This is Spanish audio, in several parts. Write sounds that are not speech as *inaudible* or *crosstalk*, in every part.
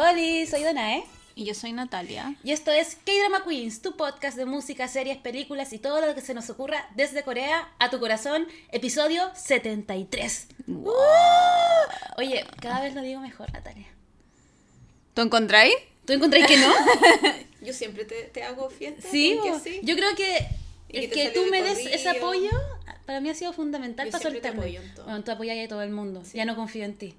Hola, soy Danae. Y yo soy Natalia. Y esto es K-Drama Queens, tu podcast de música, series, películas y todo lo que se nos ocurra desde Corea a tu corazón, episodio 73. ¡Uh! Oye, cada vez lo digo mejor, Natalia. ¿Tú encontráis? ¿Tú encontráis que no? *laughs* Yo siempre te, te hago fiesta. sí, porque bo. sí. yo creo que el que que tú me des ese apoyo para mí ha sido fundamental Yo para siempre te soltarme. apoyo en todo. Bueno, tú apoyas a todo el mundo. Ya no confío en ti.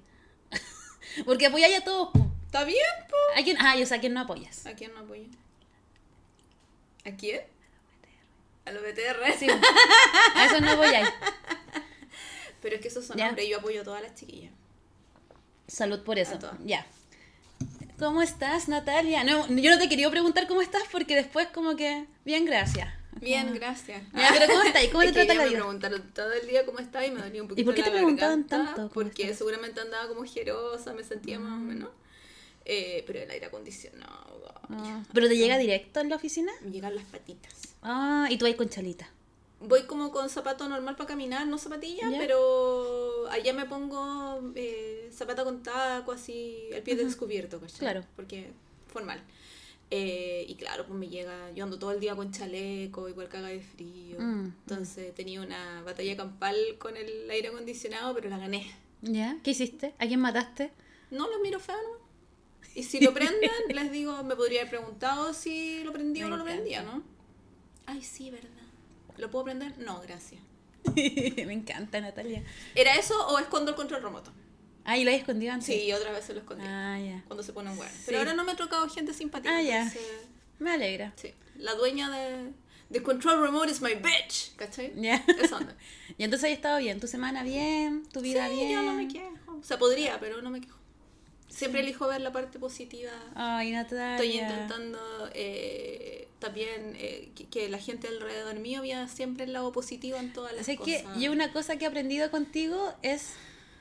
*laughs* Porque apoyáis a todos. ¿Está bien, po? ¿A quién? Ah, yo sé a quién no apoyas. ¿A quién no apoyo? ¿A quién? A los BTR. Sí, a eso no apoyáis. Pero es que esos son Ya. hombres y yo apoyo a todas las chiquillas. Salud por eso. A. Ya. ¿Cómo estás, Natalia? No, yo no te quería preguntar cómo estás porque después como que... Bien, gracias. Bien, gracias. Ya, pero ¿cómo estás? ¿Cómo *laughs* te trata la me vida? preguntaron todo el día cómo estaba y me dolía un poquito por qué la te preguntaban tanto Porque seguramente andaba como jerosa, me sentía más o menos. Eh, pero el aire acondicionado... Ah, ¿Pero te llega directo en la oficina? Me llegan las patitas. Ah, y tú ahí con chalita. Voy como con zapato normal para caminar, no zapatilla, Ya. pero allá me pongo eh, zapato con taco, así, el pie descubierto, ¿cachai? Claro. Porque formal. Eh, y claro, pues me llega, yo ando todo el día con chaleco, igual caga de frío. Mm, Entonces tenía una batalla campal con el aire acondicionado, pero la gané. ¿Ya? ¿Qué hiciste? ¿A quién mataste? No los miro feo, ¿no? Y si lo prenden, les digo, me podría haber preguntado si lo prendía o no lo prendía, ¿no? Ay, sí, ¿verdad? ¿Lo puedo prender? No, gracias. *laughs* Me encanta, Natalia. ¿Era eso o escondo el control remoto? Ah, ¿y lo habías escondido antes? Sí, otra vez se lo escondí. Ah, ya. Cuando se ponen buenas. Sí. Pero ahora no me he trocado gente simpática. Ah, ya. entonces, Me alegra. sí. La dueña de, de Control Remote is my bitch. ¿Cachai? Ya. Esa onda. *laughs* Y entonces ahí estado bien. ¿Tu semana bien? ¿Tu vida sí, bien? yo no me quejo. O sea, podría, pero no me quejo. Siempre elijo ver la parte positiva. Ay, Natalia. Estoy intentando eh, también eh, que, que la gente alrededor mío vea siempre el lado positivo en todas las Así cosas. que yo una cosa que he aprendido contigo es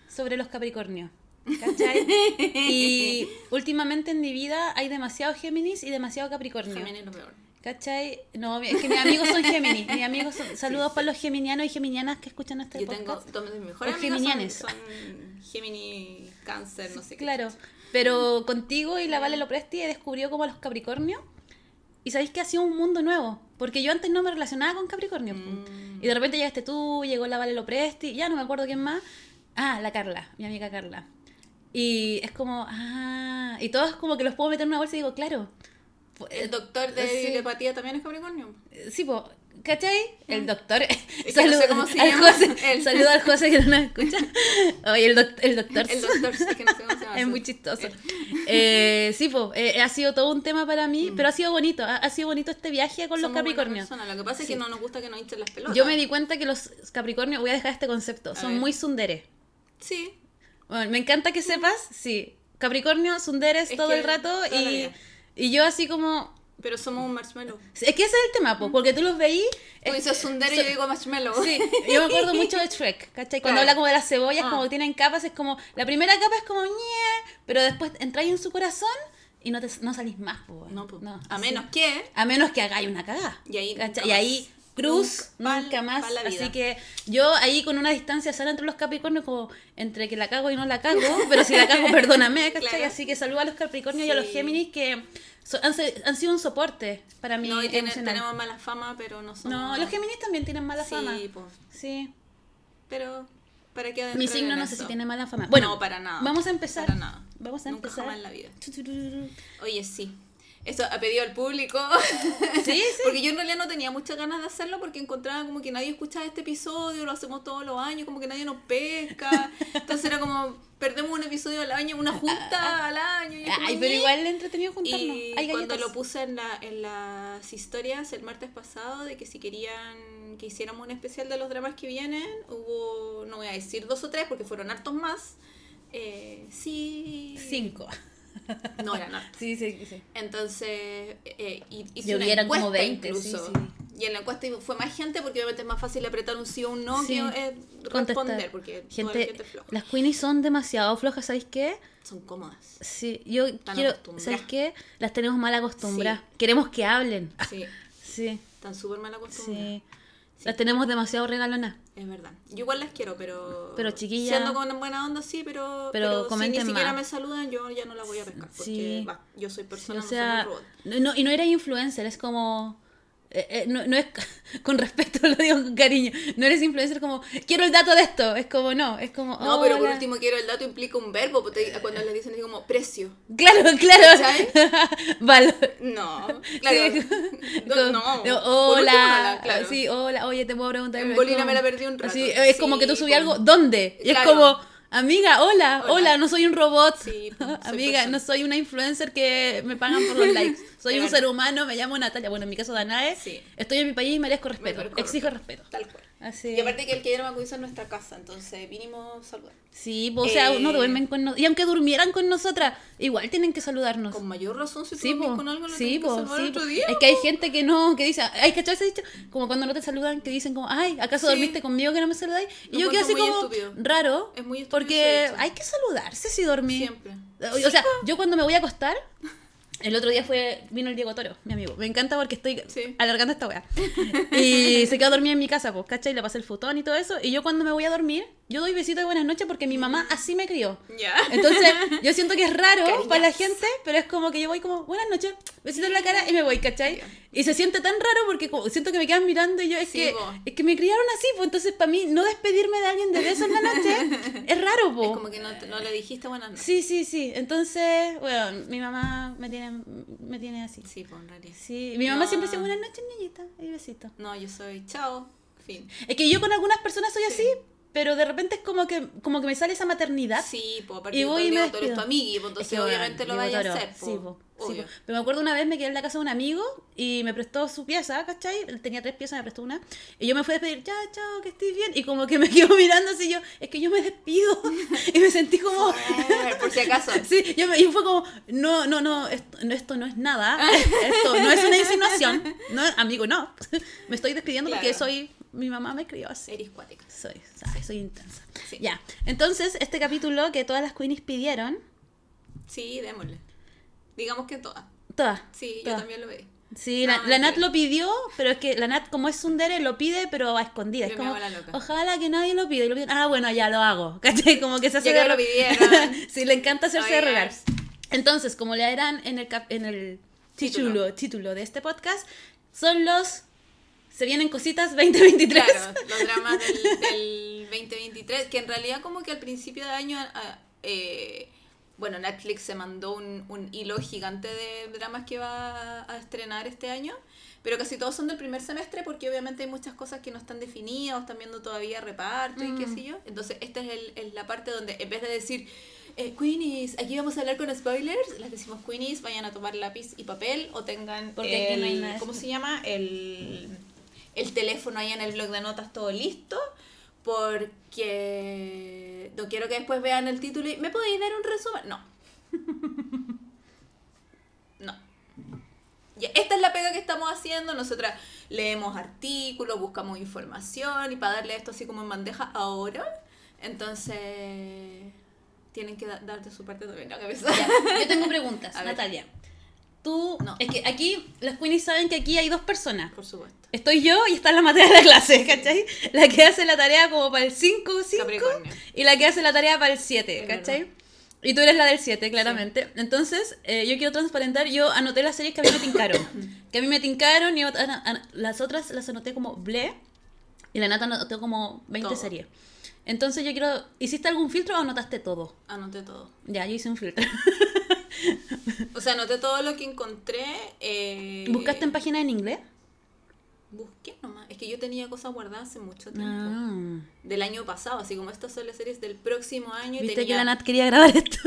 sobre los Capricornios. ¿Cachai? *laughs* y últimamente en mi vida hay demasiado Géminis y demasiado Capricornio. Géminis lo peor. ¿Cachai? No, es que mis amigos son Géminis. Mis amigos son, *laughs* saludos para los geminianos y geminianas que escuchan este Yo podcast. tengo dos de mis mejores O amigas son, son Gemini, Cáncer, no sé qué. Claro, pero contigo y la Vale Lopresti he descubrido como a los Capricornio y sabéis que ha sido un mundo nuevo, porque yo antes no me relacionaba con Capricornio. Mm. Y de repente llegaste tú, llegó la Vale Lopresti, ya no me acuerdo quién más. Ah, la Carla, mi amiga Carla. Y es como, ah, y todos como que los puedo meter en una bolsa y digo, claro. El doctor de Sí. telepatía también es Capricornio. Sí, po, ¿cachai? El doctor. Mm. que no sé cómo se al. José, El- Saludo al José que no nos escucha. *laughs* Oye, el, doc- el doctor. El doctor, sí que no sé cómo se llama. Es muy chistoso. Eh, sí, po, eh, ha sido todo un tema para mí, pero ha sido bonito. Ha, ha sido bonito este viaje con los Mm. Somos Capricornios. Lo que pasa es que no nos gusta que nos hinchen las pelotas. Yo me di cuenta que los Capricornios, voy a dejar este concepto, son ver. muy sunderes. Sí. Bueno, me encanta que sepas, sí. Capricornio, sunderes Es todo el rato y. y yo así como... Pero somos un marshmallow. Es que ese es el tema, po, porque tú los veí... Tú es- dices sundero y yo digo marshmallow. Sí, yo me acuerdo mucho de *laughs* Shrek, ¿cachai? Cuando habla como de las cebollas, Ah. como que tienen capas, es como, la primera capa es como, pero después entráis en su corazón y no, te, no salís más, po. No, pues. a así. menos que. A menos que hagáis una cagada. Y ahí. Cruz, Nunca nunca más. Así que yo ahí con una distancia sana entre los Capricornios, como entre que la cago y no la cago, *laughs* pero si la cago, perdóname, ¿cachai? Claro. Así que saludo a los Capricornios y a los. Géminis que so- han, sido un soporte para mí. No, y tiene- emocional. tenemos mala fama, pero no somos. No, los Géminis también tienen mala sí, fama. pues. Sí. Pero. ¿Para qué Mi signo no sé si tiene mala fama. Bueno, no, para nada. Vamos a empezar. Para nada. Vamos a Nunca empezar. jamás en la vida. Sí, Oye, sí. Esto ha pedido al público. *laughs* sí. Porque yo en realidad no tenía muchas ganas de hacerlo porque encontraba como que nadie escuchaba este episodio, lo hacemos todos los años, como que nadie nos pesca. Entonces era como, perdemos un episodio al año, una junta al año. y Ay, pero igual es entretenido juntarnos. Y Hay cuando lo puse en, la, en las historias el martes pasado de que si querían que hiciéramos un especial de los dramas que vienen, hubo, no voy a decir dos o tres porque fueron hartos más. Eh, sí. Cinco. *laughs* No eran hartos. Sí, sí, sí. Entonces, eh, y- hice una eran como encuesta 20, sí, incluso. sí. Y en la encuesta fue más gente porque obviamente es más fácil apretar un sí o un no Sí. que eh, Contestar. responder porque Gente, gente floja. las queenies son demasiado flojas, ¿sabéis qué? Son cómodas. Sí, yo Están quiero. ¿sabéis qué? Las tenemos mal acostumbradas. Queremos que hablen. Sí, *laughs* Sí, están súper mal acostumbradas. sí. Las tenemos demasiado regalonas. Es verdad. Yo igual las quiero, pero. Pero, chiquilla- Siendo con buena onda, sí, pero. Pero si ni siquiera más. me saludan, yo ya no la voy a pescar. Porque, Sí. va, yo soy Sí, persona, o no sea, soy un robot. no, no- y no era influencer, es como... eh, eh, no, no es *laughs* con respeto, *laughs* lo digo con cariño. No eres influencer como, quiero el dato de esto. Es como, no, es como. No, pero por último quiero el dato implica un verbo, porque cuando le dicen así como precio. Claro, claro. *laughs* Valor. No, claro. Sí. No, no. no, Por último, Hola. claro. Sí, hola. Oye, te puedo preguntar. En Es Bolina como- me la perdí un rato. Así, es como que tú Sí, subí po. algo. ¿Dónde? Y Claro. es como, amiga, hola, hola, Hola. no soy un robot. Sí, soy amiga, persona. no soy una influencer que me pagan por los likes. Soy Es un ser humano, me llamo Natalia. Bueno, en mi caso, Danae. Sí. Estoy en mi país y merezco respeto. merezco Exijo respeto. Tal cual. Así. Y aparte que el que me acudió en nuestra casa, entonces vinimos a saludar. Sí, po, o sea, Eh, no duermen con nosotras. Y aunque durmieran con nosotras, igual tienen que saludarnos. Con mayor razón, si Sí, po, con algo, lo sí, que po, saludar sí, otro día. Es que hay gente que no, que dice, hay que ese dicho, como cuando no te saludan, que dicen como, ay, ¿acaso Sí. dormiste conmigo que no me saludáis? Y Lo yo quedo así como, estúpido. raro, Es muy estúpido porque hay que saludarse si dormí. Siempre. O sea, yo cuando me voy a acostar, *laughs* el otro día fue, vino el Diego Toro, mi amigo. Me encanta porque estoy Sí. alargando esta weá. Y se quedó dormida en mi casa, pues, ¿cachai? Le pasé el futón y todo eso. Y yo cuando me voy a dormir, yo doy besito de buenas noches porque mi mamá así me crió. Ya. Entonces, yo siento que es raro para la gente, pero es como que yo voy como, buenas noches, besito en la cara y me voy, ¿cachai? Y se siente tan raro porque como, siento que me quedan mirando y yo, es, Sí, que, po. es que me criaron así, pues entonces para mí no despedirme de alguien de beso en la noche *laughs* es raro, po. Es como que no, le dijiste buenas noches. Sí, sí, sí. Entonces, bueno, mi mamá me tiene, me tiene así. Sí, pues en realidad. Sí, mi mamá No. siempre dice buenas noches, niñita, y besito. No, yo soy chao, fin. Es que yo con algunas personas soy Sí. así, pero de repente es como que, como que me sale esa maternidad. Sí, aparte Y voy y me tú eres tu amigui, pues Es entonces que, bueno, obviamente lo vayas a hacer. Sí, po. po, sí, po. Pero me acuerdo una vez me quedé en la casa de un amigo y me prestó su pieza, ¿cachai? Él tenía tres piezas, me prestó una. Y yo me fui a despedir, chao, chao, que estés bien. Y como que me *laughs* quedo mirando así yo, es que yo me despido. *laughs* y me sentí como... *laughs* Por si acaso. Sí, yo me, y fue como, no, no, no, esto, no, esto no es nada, esto no es una insinuación, no, amigo, no, me estoy despidiendo porque Claro. soy, mi mamá me crió así, Eres cuática. soy, ¿sabes? soy intensa. Sí. Ya, entonces este capítulo que todas las queenies pidieron, Sí, démosle. Digamos que todas. todas, Sí, yo también lo veí. Sí, No, la. Nat lo pidió, pero es que la Nat, como es Sundere, lo pide, pero a escondidas. Es como, ojalá que nadie lo pida. Y lo piden, ah, bueno, ya lo hago. *laughs* ¿Cachai? Como que se hace Ya que lo ro- pidieron. *laughs* sí, le encanta hacerse de rogar. Entonces, como le harán en el, cap- en el Título. título de este podcast, son los... Se vienen cositas 2023. Claro, los dramas del, del 2023, que en realidad como que al principio de año, eh, bueno, Netflix se mandó un, un hilo gigante de dramas que va a estrenar este año, pero casi todos son del primer semestre porque obviamente hay muchas cosas que no están definidas o están viendo todavía reparto y qué Mm. sé yo. Entonces esta es el, el- la parte donde en vez de decir... Eh, Queenies, aquí vamos a hablar con spoilers. Les decimos Queenies, vayan a tomar lápiz y papel o tengan Porque aquí no hay nada ¿cómo se llama? El, el teléfono ahí en el blog de notas todo listo. Porque no quiero que después vean el título y ¿me podéis dar un resumen? No. *laughs* No. Ya, esta es la pega que estamos haciendo. Nosotras leemos artículos, buscamos información y para darle esto así como en bandeja ahora. Entonces, tienen que da- darte su parte también. la cabeza. Ya, yo tengo preguntas, *laughs* A ver. Tú, No. es que aquí las queenies saben que aquí hay dos personas. Por supuesto. Estoy yo y está la materia de la clase, ¿cachai? La que hace la tarea como para el 5, 5 Capricornio. y la que hace la tarea para el 7, Es ¿cachai? Y tú eres la del 7, claramente. Entonces, eh, yo quiero transparentar, yo anoté las series que a mí me tincaron. que a mí me tincaron y las otras las anoté como ble y la nata anotó como 20 Todo. series. Entonces yo quiero, ¿hiciste algún filtro o anotaste todo? Anoté todo. Ya, yo hice un filtro. O sea, anoté todo lo que encontré. eh, ¿Buscaste en páginas en inglés? Busqué nomás. Es que yo tenía cosas guardadas hace mucho tiempo. Ah. Del año pasado, así como estas son las series del próximo año. ¿Viste tenía, que la Nat quería grabar esto?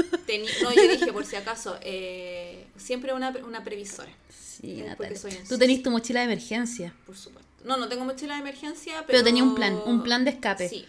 no, yo dije, por si acaso, eh, siempre una, una previsora, Sí, Eh, Natalia. porque soy Tú tenés tu mochila de emergencia. por supuesto. No, no tengo mochila de emergencia, pero... Pero tenía un plan, un plan de escape. Sí,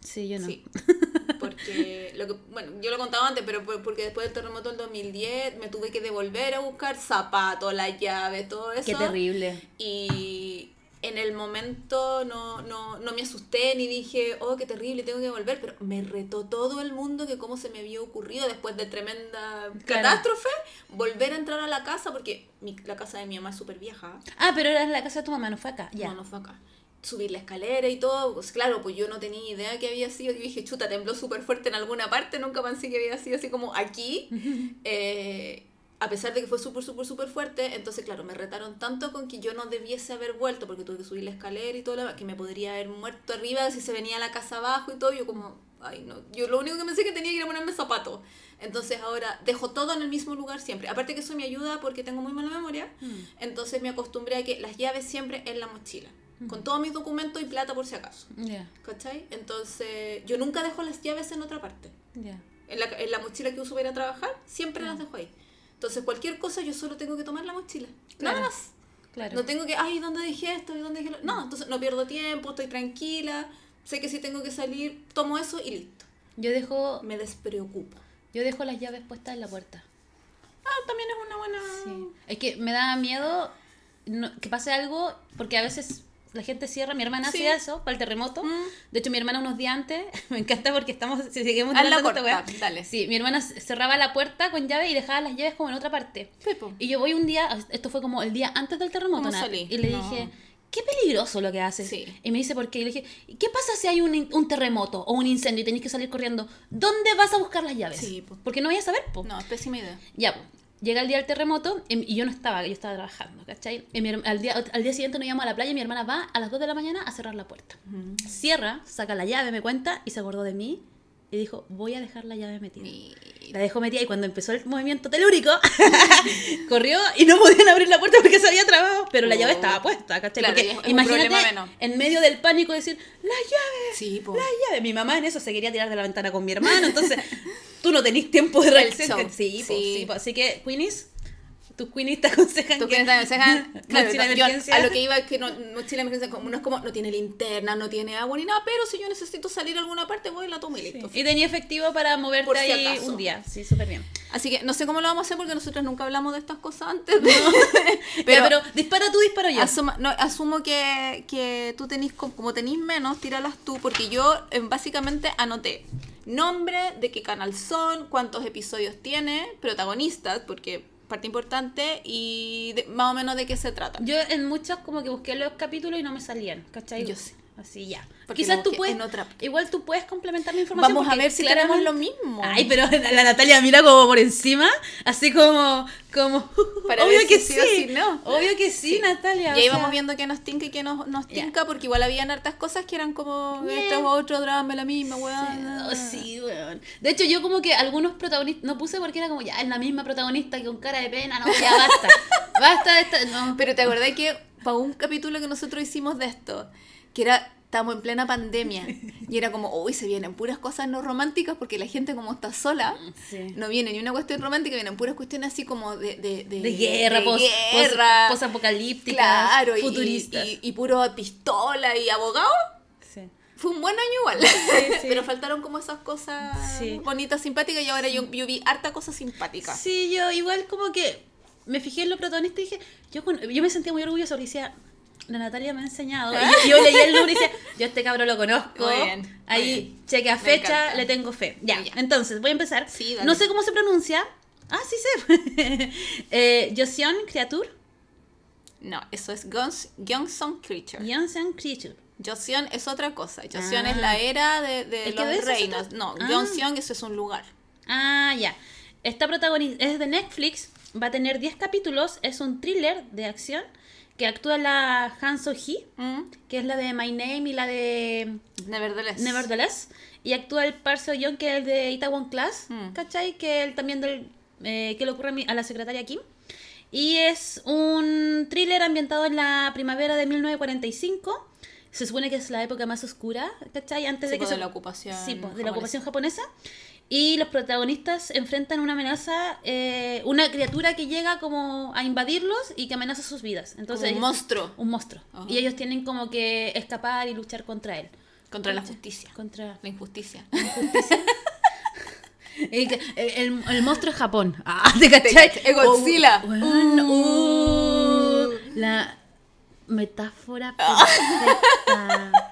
Sí, yo no. sí. *laughs* Porque, lo que, bueno, yo lo contaba antes, pero por- porque después del terremoto del 2010 me tuve que devolver a buscar zapatos, las llaves, todo eso. Qué terrible. Y en el momento no, no, no me asusté ni dije, oh, qué terrible, tengo que volver, pero me retó todo el mundo que cómo se me había ocurrido después de tremenda Claro. catástrofe, volver a entrar a la casa, porque mi- la casa de mi mamá es súper vieja. Ah, pero era la casa de tu mamá, no fue acá. Ya. No, no fue acá. Subir la escalera y todo. Pues claro, pues yo no tenía idea que había sido. Yo dije, chuta, tembló súper fuerte en alguna parte. Nunca pensé que había sido así como aquí. *laughs* Eh, a pesar de que fue súper, súper, súper fuerte, entonces, claro, me retaron tanto con que yo no debiese haber vuelto porque tuve que subir la escalera y todo lo que me podría haber muerto arriba si se venía la casa abajo y todo. Yo, como, ay, no. Yo lo único que pensé que tenía que ir a ponerme zapatos. Entonces, ahora dejo todo en el mismo lugar siempre. Aparte que eso me ayuda porque tengo muy mala memoria. Entonces, me acostumbré a que las llaves siempre en la mochila. Con todos mis documentos y plata por si acaso. Ya, ¿Cachai? Entonces, yo nunca dejo las llaves en otra parte. En la, en la mochila que uso para ir a trabajar, siempre las dejo ahí. Entonces, cualquier cosa yo solo tengo que tomar la mochila. Nada más. Claro. No tengo que, ay, ¿dónde dejé esto? ¿Y dónde dejé lo-?" No, entonces no pierdo tiempo, estoy tranquila. Sé que si tengo que salir, tomo eso y listo. Yo dejo, Me despreocupo. yo dejo las llaves puestas en la puerta. Ah, también es una buena... Sí. Es que me da miedo no- que pase algo, porque a veces la gente cierra. Mi hermana Sí. hacía eso para el terremoto. Mm. De hecho, mi hermana unos días antes, *laughs* me encanta porque estamos, si seguimos Haz la corta, weá. dale. Sí, mi hermana cerraba la puerta con llave y dejaba las llaves como en otra parte. Pepo. Y yo voy un día, esto fue como el día antes del terremoto, ¿Cómo Nat, salí? y le No. dije, qué peligroso lo que haces. Sí. Y me dice, ¿por qué? Y le dije, ¿y qué pasa si hay un, un terremoto o un incendio y tenés que salir corriendo? ¿Dónde vas a buscar las llaves? Sí, po. Porque no voy a saber, po. No, es pésima idea. Ya, pues, llega el día del terremoto em, y yo no estaba, yo estaba trabajando, ¿cachai? Y mi al, día, al día siguiente nos íbamos a la playa y mi hermana va a las 2 de la mañana a cerrar la puerta. Cierra, saca la llave, me cuenta y se acordó de mí y dijo, voy a dejar la llave metida. La dejó metida y cuando empezó el movimiento telúrico, *laughs* corrió y no podían abrir la puerta porque se había trabado, pero la llave Oh. estaba puesta, ¿cachai? Claro, porque es- imagínate en medio del pánico decir, la llave, Sí, la llave. Mi mamá en eso se quería tirar de la ventana con mi hermano, entonces *laughs* tú no tenés tiempo de show. Sí, Sí. sí, po. así que, Queenies, tus Queenies te aconsejan Tú que... te aconsejan, *laughs* claro, mochila yo emergencia. a lo que iba es que no, mochila emergencia como, no es como, no tiene linterna, no tiene agua ni nada, pero si yo necesito salir a alguna parte, voy y la tomo y listo. Y tenía efectivo para moverte Por si ahí acaso. un día. Sí, súper bien. Así que no sé cómo lo vamos a hacer porque nosotros nunca hablamos de estas cosas antes. de- *laughs* Pero, *laughs* pero pero dispara tú, disparo yo. asuma- no, asumo que, que tú tenés, co- como tenés menos, tíralas tú, porque yo eh, básicamente anoté nombre, de qué canal son, cuántos episodios tiene, protagonistas, porque parte importante, y de- más o menos de qué se trata. Yo en muchos como que busqué los capítulos y no me salían, ¿cachai? Yo sí. Así ya. Porque Quizás tú puedes, en otra- igual tú puedes complementar mi información. Vamos a ver si claramente- tenemos lo mismo. Ay, pero la Natalia mira como por encima, así como, como, *laughs* Para obvio que sí, sí no. obvio que sí, Sí. Natalia. Y ahí sea, vamos viendo qué nos tinca y qué nos, nos tinca, porque igual habían hartas cosas que eran como, Yeah. este es otro drama, la misma, weá. Oh, sí, weón. De hecho, yo como que algunos protagonistas, no puse porque era como, ya, es la misma protagonista que con cara de pena, no, ya basta. *laughs* basta de esta, no. Pero te acordás que para un capítulo que nosotros hicimos de esto, que era, estamos en plena pandemia, y era como, uy, se vienen puras cosas no románticas porque la gente como está sola, Sí. no viene ni una cuestión romántica, vienen puras cuestiones así como de... De, de, De guerra, de pos, guerra, pos- posapocalípticas, claro, y- futuristas. Y, y, puro pistola y abogado. Sí. Fue un buen año igual. sí. *laughs* Pero faltaron como esas cosas bonitas, simpáticas, y ahora yo, yo vi harta cosa simpática. Sí, yo igual como que me fijé en los protagonistas y dije, yo, yo me sentía muy orgullosa porque decía, la Natalia me ha enseñado. Y yo, yo leía el número y decía, yo este cabro lo conozco. Muy bien, muy Ahí, bien. cheque a Me fecha, le tengo fe. Ya, Ya. entonces voy a empezar. Sí, no sé cómo se pronuncia. Ah, sí sé. *laughs* eh, Joseon Creature. No, eso es Gyeongseong Creature. Joseon Creature. Joseon es otra cosa. Joseon Ah. es la era de, de ¿Es que los de reinos. No, Ah. Gyeongseong eso es un lugar. Ah, ya. Esta protagonista es de Netflix, va a tener 10 capítulos, es un thriller de acción que actúa la Han So-hee, Mm. que es la de My Name y la de Nevertheless. Nevertheless, y actúa el Park Seo-young, que es el de Itaewon Class, Mm. ¿cachai? Que él también del eh, que le ocurre a, mi- a la secretaria Kim. Y es un thriller ambientado en la primavera de 1945. Se supone que es la época más oscura, ¿cachai? Antes Sí, de que pues, de la ocupación Sí, pues, de la japonesa. ocupación japonesa. Y los protagonistas enfrentan una amenaza, eh, una criatura que llega como a invadirlos y que amenaza sus vidas. Entonces, Como un monstruo. un monstruo. Ajá. Y ellos tienen como que escapar y luchar contra él. Contra la justicia. Contra La injusticia. *laughs* el, el, el- el monstruo es Japón. *laughs* Ah, ¿te cachai? Es Godzilla. Oh, Uh. uh, la metáfora perfecta.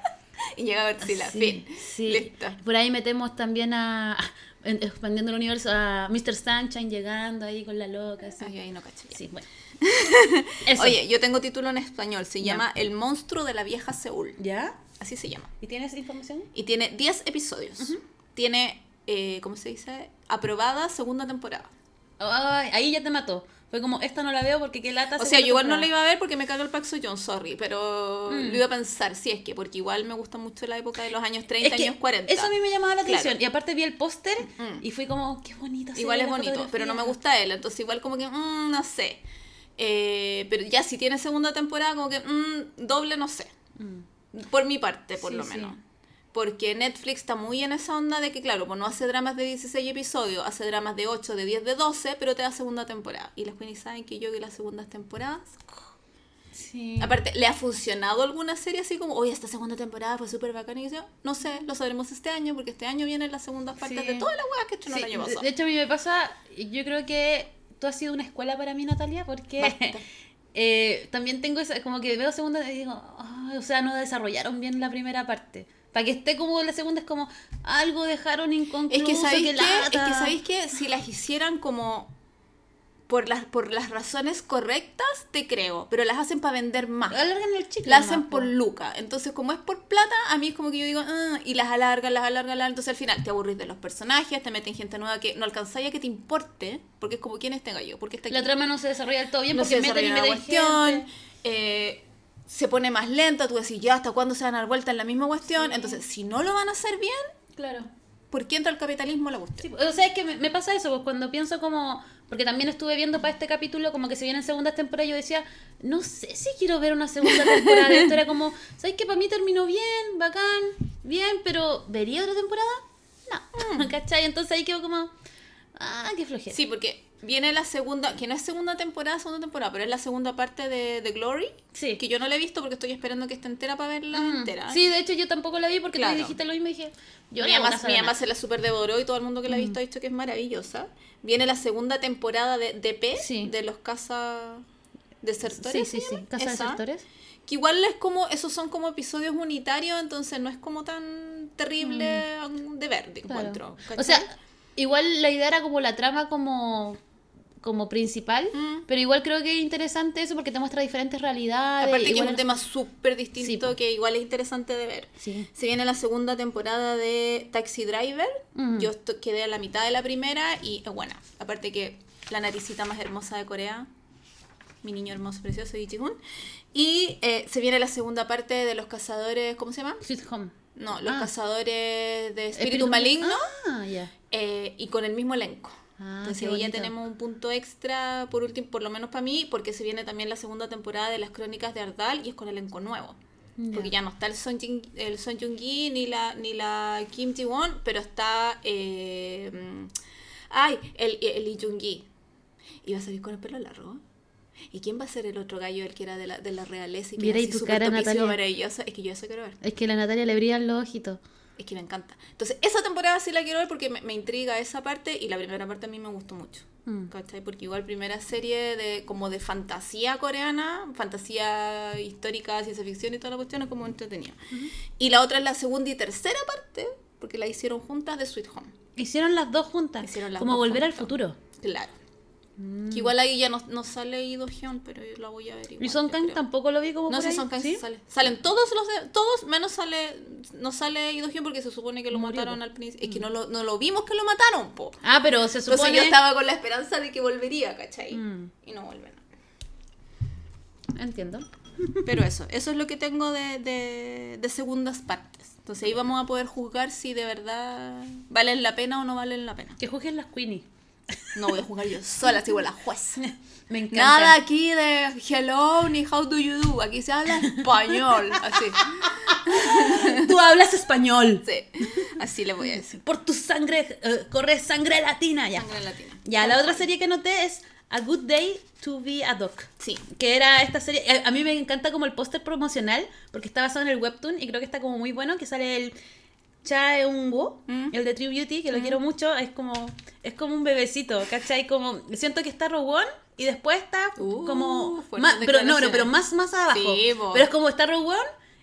Y llega Godzilla, Sí, fin. sí. Listo. Por ahí metemos también a, *laughs* en- expandiendo el universo, a Mr. Sunshine llegando ahí con la loca. así. Ay, ahí no caché. Sí, bueno. *laughs* Eso. Oye, yo tengo título en español, se llama El monstruo de la vieja Seúl. ¿Ya? Así se llama. ¿Y tienes información? Y tiene 10 episodios. Tiene, eh, ¿cómo se dice? Aprobada segunda temporada. Ay, ahí ya te mató. Fue como, esta no la veo porque qué lata. O sea, yo igual no la iba a ver porque me cagó el Park Seo-joon, sorry, pero Mm. lo iba a pensar, si es que, porque igual me gusta mucho la época de los años 30, Es que años 40. Eso a mí me llamaba la Claro. atención. Y aparte vi el póster Mm. y fui como, qué bonito. Igual es bonito, pero no me gusta él, entonces igual como que, mm, no sé. Eh, pero ya si tiene segunda temporada, como que, mm, doble, no sé. Mm. Por mi parte, por Sí, lo sí. Porque Netflix está muy en esa onda de que, claro, pues no hace dramas de 16 episodios, hace dramas de 8, de 10, de 12, pero te da segunda temporada. Y las Queenies saben que yo vi las segundas temporadas. Sí. Aparte, ¿le ha funcionado alguna serie así como, oye, esta segunda temporada fue súper bacana? Y yo, no sé, lo sabremos este año, porque este año vienen las segundas partes Sí. de todas las weas que he hecho Sí, el año pasado. de hecho, a mí me pasa, yo creo que tú has sido una escuela para mí, Natalia, porque *laughs* eh, también tengo esa, como que veo segunda y digo, "Ay, o sea, no desarrollaron bien la primera parte. Para que esté como la segunda es como algo dejaron inconcluso, Es que sabéis que que, es que lata". sabéis que si las hicieran como por las, por las razones correctas, te creo, pero las hacen para vender más. Alargan el chicle. La hacen por po. Luca. Entonces, como es por plata, a mí es como que yo digo, "Ah", y las alargan, las alargan, las alargan. Entonces, al final te aburrís de los personajes, te meten gente nueva que no alcanzáis a que te importe, porque es como, ¿quién es este gallo? Porque está La aquí? trama no se desarrolla del todo bien no porque se meten y meten cuestión, eh, se pone más lenta, tú decís, ya, ¿hasta cuándo se van a dar vuelta en la misma cuestión? Sí. Entonces, si no lo van a hacer bien, Claro. ¿por qué entra el capitalismo a la cuestión? Sí, o sea, es que me, me pasa eso, pues cuando pienso como, porque también estuve viendo para este capítulo como que se vienen segundas temporadas, yo decía, no sé si quiero ver una segunda temporada de esto, era como, ¿sabes que Para mí terminó bien, bacán, bien, pero ¿vería otra temporada? No, *laughs* ¿cachai? Entonces ahí quedo como, ah, qué flojera. Sí, porque viene la segunda, que no es segunda temporada, segunda temporada, pero es la segunda parte de, de Glory, Sí. que yo no la he visto porque estoy esperando que esté entera para verla Mm. entera. Sí, de hecho yo tampoco la vi porque Claro. tú dijiste lo mismo y dije, yo mi mamá, mi se la super devoró y todo el mundo que la ha visto ha dicho que es maravillosa. Viene la segunda temporada de DP, Sí. de los Casa Desertores. Sí, sí, ¿se sí? Casa de Esa. Desertores. Que igual es como, esos son como episodios unitarios, entonces no es como tan terrible de ver, de Mm. Claro. encuentro. O sea, igual la idea era como la trama como como principal, Mm. pero igual creo que es interesante eso porque te muestra diferentes realidades. Aparte que es un tema súper distinto Sí, que igual es interesante de ver. Sí. Se viene la segunda temporada de Taxi Driver. Mm. Yo quedé a la mitad de la primera y es buena. Aparte que la naricita más hermosa de Corea, mi niño hermoso, precioso, Ichihun. Y eh, se viene la segunda parte de los cazadores, ¿cómo se llama? Sweet Home. No, los Ah. cazadores de espíritu, Espíritu maligno Ah, ya. eh, y con el mismo elenco. Ah, Entonces ahí ya tenemos un punto extra, por último, por lo menos para mí, porque se viene también la segunda temporada de las crónicas de Ardal y es con elenco nuevo. Porque ya no está el Son, Jin, el Son Jung Gi ni la, ni la Kim Ji Won, pero está. eh, mm, ay, el, el Lee Jung Gi. Y va a salir con el pelo largo. ¿Y quién va a ser el otro gallo, el que era de la, de la realeza y que Mira, era y así tu cara, Natalia. maravilloso? Es que yo eso quiero ver. Es que la Natalia le brillan los ojitos. Es que me encanta. Entonces, esa temporada sí la quiero ver porque me, me intriga esa parte y la primera parte a mí me gustó mucho. Mm. ¿Cachai? Porque igual primera serie de como de fantasía coreana, fantasía histórica, ciencia ficción y toda la cuestión es como entretenida. Y la otra es la segunda y tercera parte, porque la hicieron juntas de Sweet Home. Hicieron las dos juntas. Hicieron las como dos volver al futuro. Claro. Mm. Que igual ahí ya no, no sale Ido Hyun, pero yo la voy a ver igual. Y Son Kang tampoco lo vi como No por sé, ahí, Son Kang ¿sí? sale. Salen todos los de, todos menos sale no sale Ido Hyun porque se supone que lo Murió, mataron al principio. Es que no lo, no lo vimos que lo mataron, po. Ah, pero se supone... Entonces yo estaba con la esperanza de que volvería, ¿cachai? Mm. Y no vuelve. no. Entiendo. Pero eso, eso es lo que tengo de, de, de segundas partes. Entonces ahí vamos a poder juzgar si de verdad valen la pena o no valen la pena. Que juzguen las Queenie. No voy a jugar yo sola, sigo la juez. *laughs* Me encanta. Nada aquí de hello ni how do you do. Aquí se habla español. Así. Tú hablas español. Sí. Así le voy a decir. Por tu sangre eh, corre sangre latina ya. Sangre latina. Ya, la otra serie que noté es A Good Day to Be a Doc. Sí. Que era esta serie. A, a mí me encanta como el póster promocional, porque está basado en el webtoon y creo que está como muy bueno. Que sale el Cha Eun-woo, Mm. el de True Beauty, que lo quiero mucho. Es como es como un bebecito, ¿cachai? Como siento que está Rogue y después está Uh, como. más- pero no, no, pero más, más abajo. Sí, pero es como está Rogue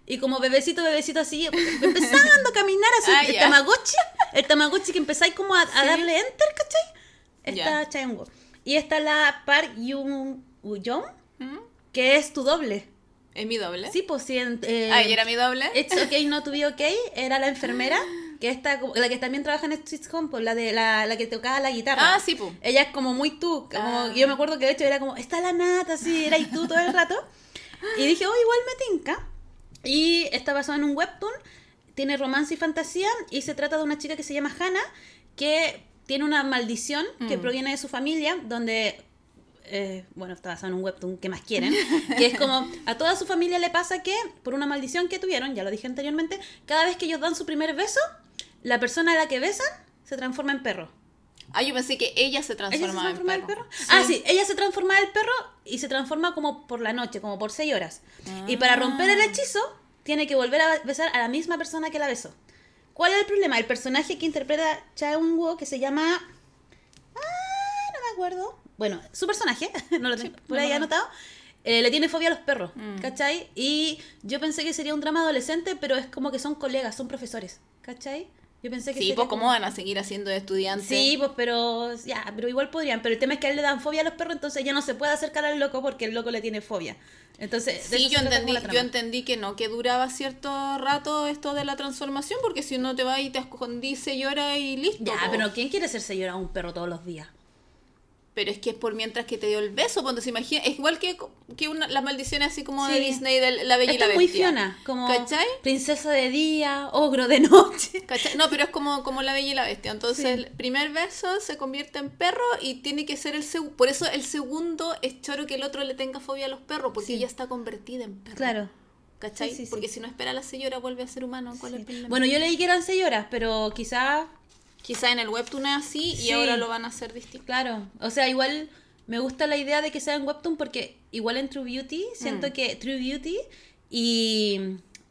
Y como bebecito, bebecito así, empezando a caminar así. *laughs* Ah, el ya. Tamagotchi, el Tamagotchi que empezáis como a, a darle enter, ¿cachai? Está Ya. Chaeyoung. Y está la Park Yoon Young, ¿Mm? que es tu doble. ¿Es mi doble? Sí, pues sí. eh, Ah, ¿y era mi doble? It's okay not to be okay era la enfermera *gasps* que está la que también trabaja en Sweet Home, pues, la de la, la que tocaba la guitarra. Ah, sí, po. Ella es como muy tú, como Ah. yo me acuerdo que de hecho era como está la nata así, era y tú todo el rato. *laughs* Y dije, "Oh, igual me tinca." Y está basado en un webtoon, tiene romance y fantasía y se trata de una chica que se llama Hannah que tiene una maldición que Mm. proviene de su familia donde eh, bueno, está basado en un webtoon que más quieren, *laughs* que es como a toda su familia le pasa que, por una maldición que tuvieron, ya lo dije anteriormente, cada vez que ellos dan su primer beso, la persona a la que besan se transforma en perro. Ah, yo pensé que ella se ¿Ella se transformaba en transforma perro. en perro? Ah, sí, ella se transforma en perro y se transforma como por la noche, como por seis horas. Y para romper el hechizo, tiene que volver a besar a la misma persona que la besó. ¿Cuál es el problema? El personaje que interpreta Chaeun-woo, que se llama... Ah, no me acuerdo. Bueno, su personaje, *laughs* no lo tengo por no ahí anotado, eh, le tiene fobia a los perros, Mm. ¿cachai? Y yo pensé que sería un drama adolescente, pero es como que son colegas, son profesores, ¿cachai? Yo pensé que Sí, pues como- cómo van a seguir haciendo de estudiantes. Sí, pues pero ya, pero igual podrían. Pero el tema es que a él le dan fobia a los perros, entonces ya no se puede acercar al loco porque el loco le tiene fobia. Entonces, Sí, yo entendí, yo entendí que no, que duraba cierto rato esto de la transformación, porque si no te vas y te escondís, se llora y listo. Ya, po. pero ¿quién quiere hacerse llorar a un perro todos los días? Pero es que es por mientras que te dio el beso, cuando se imagina, es igual que, que una, las maldiciones así como de. Disney de La Bella y Esto la es muy Bestia. Fiona, como ¿Cachai? princesa de día, ogro de noche. *laughs* ¿Cachai? No, pero es como, como la bella y la bestia. Entonces, Sí. el primer beso se convierte en perro y tiene que ser el segundo. Por eso el segundo es choro que el otro le tenga fobia a los perros, porque Sí. ella está convertida en perro. Claro. ¿Cachai? Porque si no espera a la señora, vuelve a ser humano. ¿Cuál es el? Bueno, yo leí que eran seis horas, pero quizás, Quizá en el webtoon es así y Sí. ahora lo van a hacer distinto. claro. O sea, igual me gusta la idea de que sea en Webtoon porque igual en True Beauty, siento Mm. que True Beauty y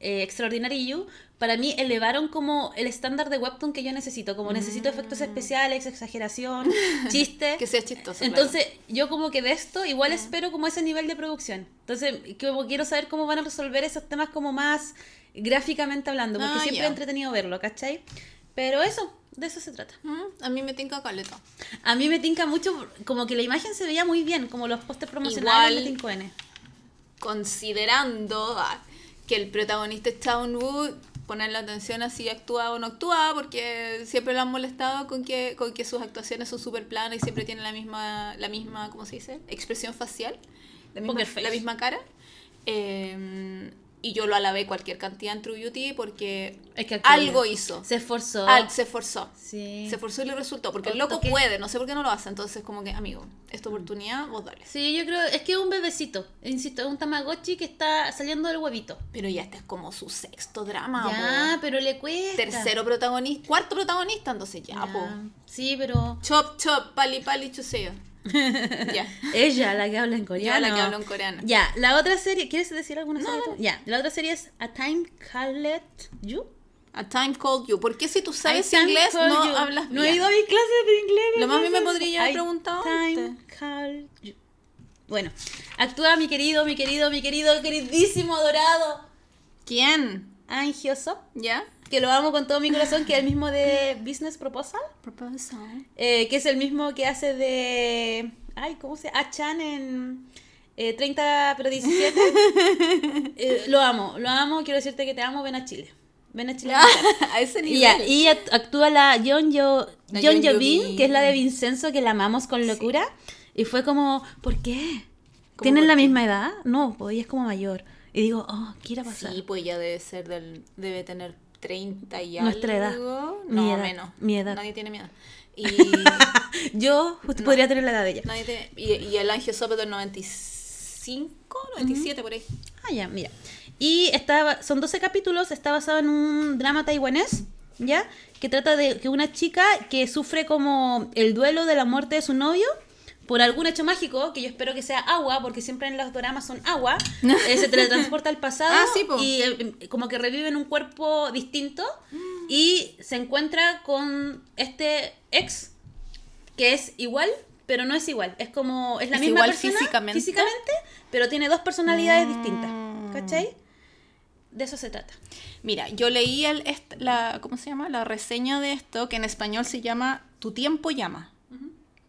eh, Extraordinary You para mí elevaron como el estándar de Webtoon que yo necesito. Como necesito efectos especiales, exageración, *laughs* chistes. Mm. Que sea chistoso. Entonces, yo como que de esto Mm. igual espero como ese nivel de producción. Entonces, como quiero saber cómo van a resolver esos temas como más gráficamente hablando, porque Ah, siempre ya. he entretenido verlo, ¿cachai? Pero eso, de eso se trata. Mm, A mí me tinca caleta. A mí me tinca mucho, como que la imagen se veía muy bien, como los pósters promocionales Igual- de 5N. Considerando ah, que el protagonista es Chaun Woo, ponerle atención a si actúa o no actúa, porque siempre lo han molestado con que, con que sus actuaciones son súper planas y siempre tienen la misma, la misma, ¿cómo se dice? Expresión facial. La misma, la misma cara. Eh, y yo lo alabé cualquier cantidad en True Beauty porque Es que actúa algo hizo. Se esforzó. Al- se esforzó. Sí. Se esforzó y le resultó. Porque el Otro loco puede, no sé por qué no lo hace. Entonces, como que, amigo, esta oportunidad, vos dale. Sí, yo creo, es que es un bebecito, insisto, es un tamagotchi que está saliendo del huevito. Pero ya este es como su sexto drama, ya, po. pero le cuesta. Tercero protagonista, cuarto protagonista, entonces ya, Ya. po. Sí, pero Chop, chop, pali, pali, chuseo. *laughs* ya. ella, la que habla en coreano. la que hablo en coreano. Ya, la otra serie, ¿quieres decir alguna serie? tú? Ya, la otra serie es A Time Called You. A time called you. ¿Por qué si tú sabes inglés no You. hablas No he bien? ido a mis clases de inglés. Lo más bien me podría haber A preguntado Time. Called You. Bueno, actúa mi querido, mi querido, mi querido, queridísimo, adorado ¿Quién? Ahn Hyo-sop, ¿Ya? Que lo amo con todo mi corazón, que es el mismo de Business Proposal. Proposal. Eh, que es el mismo que hace de. Ay, ¿cómo se llama? Chan en eh, 30 pero 17. *laughs* Eh, lo amo, lo amo. Quiero decirte que te amo. Ven a Chile. Ven a Chile. a *laughs* a y, act- actúa la John La John que es la de Vincenzo, que la amamos con locura. Y fue como, ¿por qué? ¿Cómo ¿Tienen la qué? misma edad? No, pues ella es como mayor. Y digo, oh, ¿qué irá a pasar? Sí, pues ya debe ser del. Debe tener 30 y Nuestra algo. edad. Mi No, edad. menos. Mi edad. Nadie tiene miedo. *laughs* Y. Yo justo podría tener la edad de ella. nadie tiene- y, y el Ángel Sope del 95, 97 por ahí. Ah, ya, mira. Y está, son 12 capítulos, está basado en un drama taiwanés, ¿ya? Que trata de que una chica que sufre como el duelo de la muerte de su novio por algún hecho mágico, que yo espero que sea agua, porque siempre en los dramas son agua, *laughs* eh, se teletransporta al pasado Ah, sí, y eh, como que revive en un cuerpo distinto y se encuentra con este ex que es igual, pero no es igual. Es como, es la ¿Es misma igual persona físicamente? físicamente, pero tiene dos personalidades Mm. distintas. ¿Cachai? de eso se trata. Mira, yo leí el, la, ¿cómo se llama? La reseña de esto, que en español se llama Tu tiempo llama.